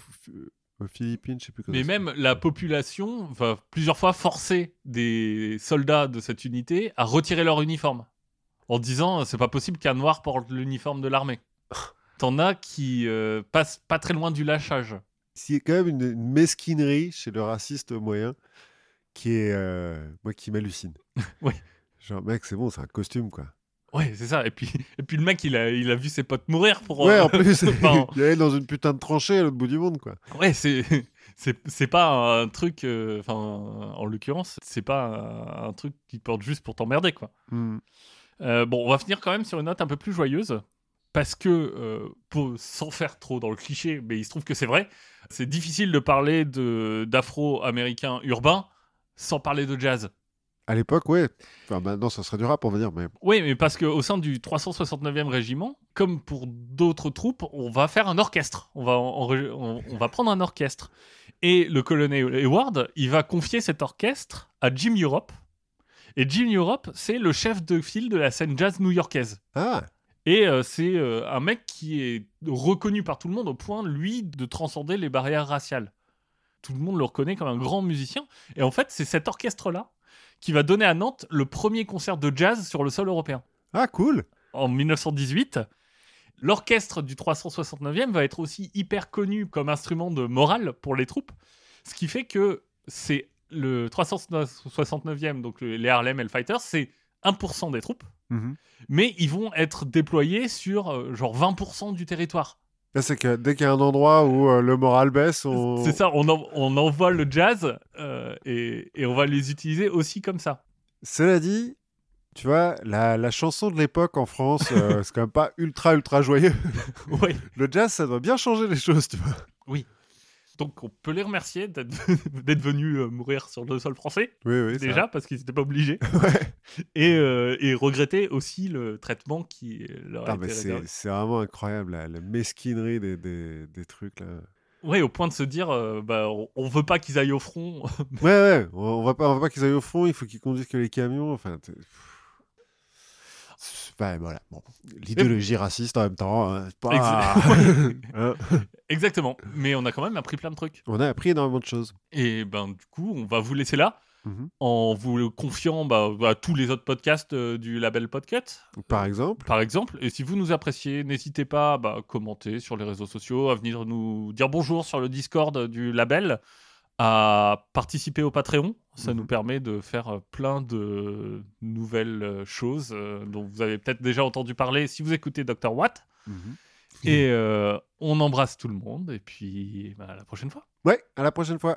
aux, Philippines, je sais plus comment Mais même la population va plusieurs fois forcer des soldats de cette unité à retirer leur uniforme. En disant, c'est pas possible qu'un noir porte l'uniforme de l'armée. T'en as qui euh, passent pas très loin du lâchage. a quand même une, une mesquinerie chez le raciste moyen qui est euh, moi qui m'hallucine. Oui. Genre mec, c'est bon, c'est un costume quoi. Ouais, c'est ça. Et puis, et puis le mec, il a, il a vu ses potes mourir pour. Ouais, euh, en plus, enfin, il allait dans une putain de tranchée à l'autre bout du monde quoi. ouais, c'est. C'est, pas un truc, euh, enfin, en l'occurrence, c'est pas un, truc qui porte juste pour t'emmerder, quoi. Hmm. Euh, bon, on va finir quand même sur une note un peu plus joyeuse. Parce que, euh, pour, sans faire trop dans le cliché, mais il se trouve que c'est vrai, c'est difficile de parler d'afro-américains urbains sans parler de jazz. À l'époque, ouais. Enfin, maintenant, ça serait du rap, on va dire, mais Oui, mais parce qu'au sein du 369e régiment, comme pour d'autres troupes, on va faire un orchestre. On va, on va prendre un orchestre. Et le colonel Hayward, il va confier cet orchestre à Jim Europe. Et Jim Europe, c'est le chef de file de la scène jazz new-yorkaise. ah, Et euh, c'est euh, un mec qui est reconnu par tout le monde au point, lui, de transcender les barrières raciales. Tout le monde le reconnaît comme un grand musicien. Et en fait, c'est cet orchestre-là qui va donner à Nantes le premier concert de jazz sur le sol européen. ah, cool. En 1918, l'orchestre du 369e va être aussi hyper connu comme instrument de morale pour les troupes. Ce qui fait que c'est le 369e, donc le- les Harlem Hellfighters, c'est 1% des troupes Mhm. mais ils vont être déployés sur euh, genre 20% du territoire. C'est que dès qu'il y a un endroit où euh, le moral baisse, on. C'est ça, on, en- on envoie le jazz euh, et, et on va les utiliser aussi comme ça. Cela dit, tu vois, la, la chanson de l'époque en France, euh, c'est quand même pas ultra, ultra joyeux. Ouais. Le jazz, ça doit bien changer les choses, tu vois. Donc on peut les remercier d'être venus euh, mourir sur le sol français, Oui, oui. déjà, parce qu'ils n'étaient pas obligés. Ouais. Et, euh, et regretter aussi le traitement qui leur a Ah, été réservé. c'est vraiment incroyable, la, la mesquinerie des, des, des trucs, là. Ouais, au point de se dire, euh, bah, on, veut pas qu'ils aillent au front. Ouais, ouais, on, on va pas, on va pas qu'ils aillent au front, il faut qu'ils conduisent que les camions, enfin... Enfin, voilà, bon. L'idéologie raciste en même temps, hein, c'est pas... Hein. Exactement. Mais on a quand même appris plein de trucs. On a appris énormément de choses. Et ben du coup, on va vous laisser là. Mhm. en vous le confiant bah, à tous les autres podcasts euh, du label Podcut, Par exemple, par exemple. Et si vous nous appréciez, n'hésitez pas bah, à commenter sur les réseaux sociaux, à venir nous dire bonjour sur le Discord du label, à participer au Patreon. Ça Mhm. nous permet de faire euh, plein de nouvelles euh, choses euh, dont vous avez peut-être déjà entendu parler si vous écoutez Dr. Watt. Et euh, on embrasse tout le monde. Et puis bah, à la prochaine fois. ouais, à la prochaine fois.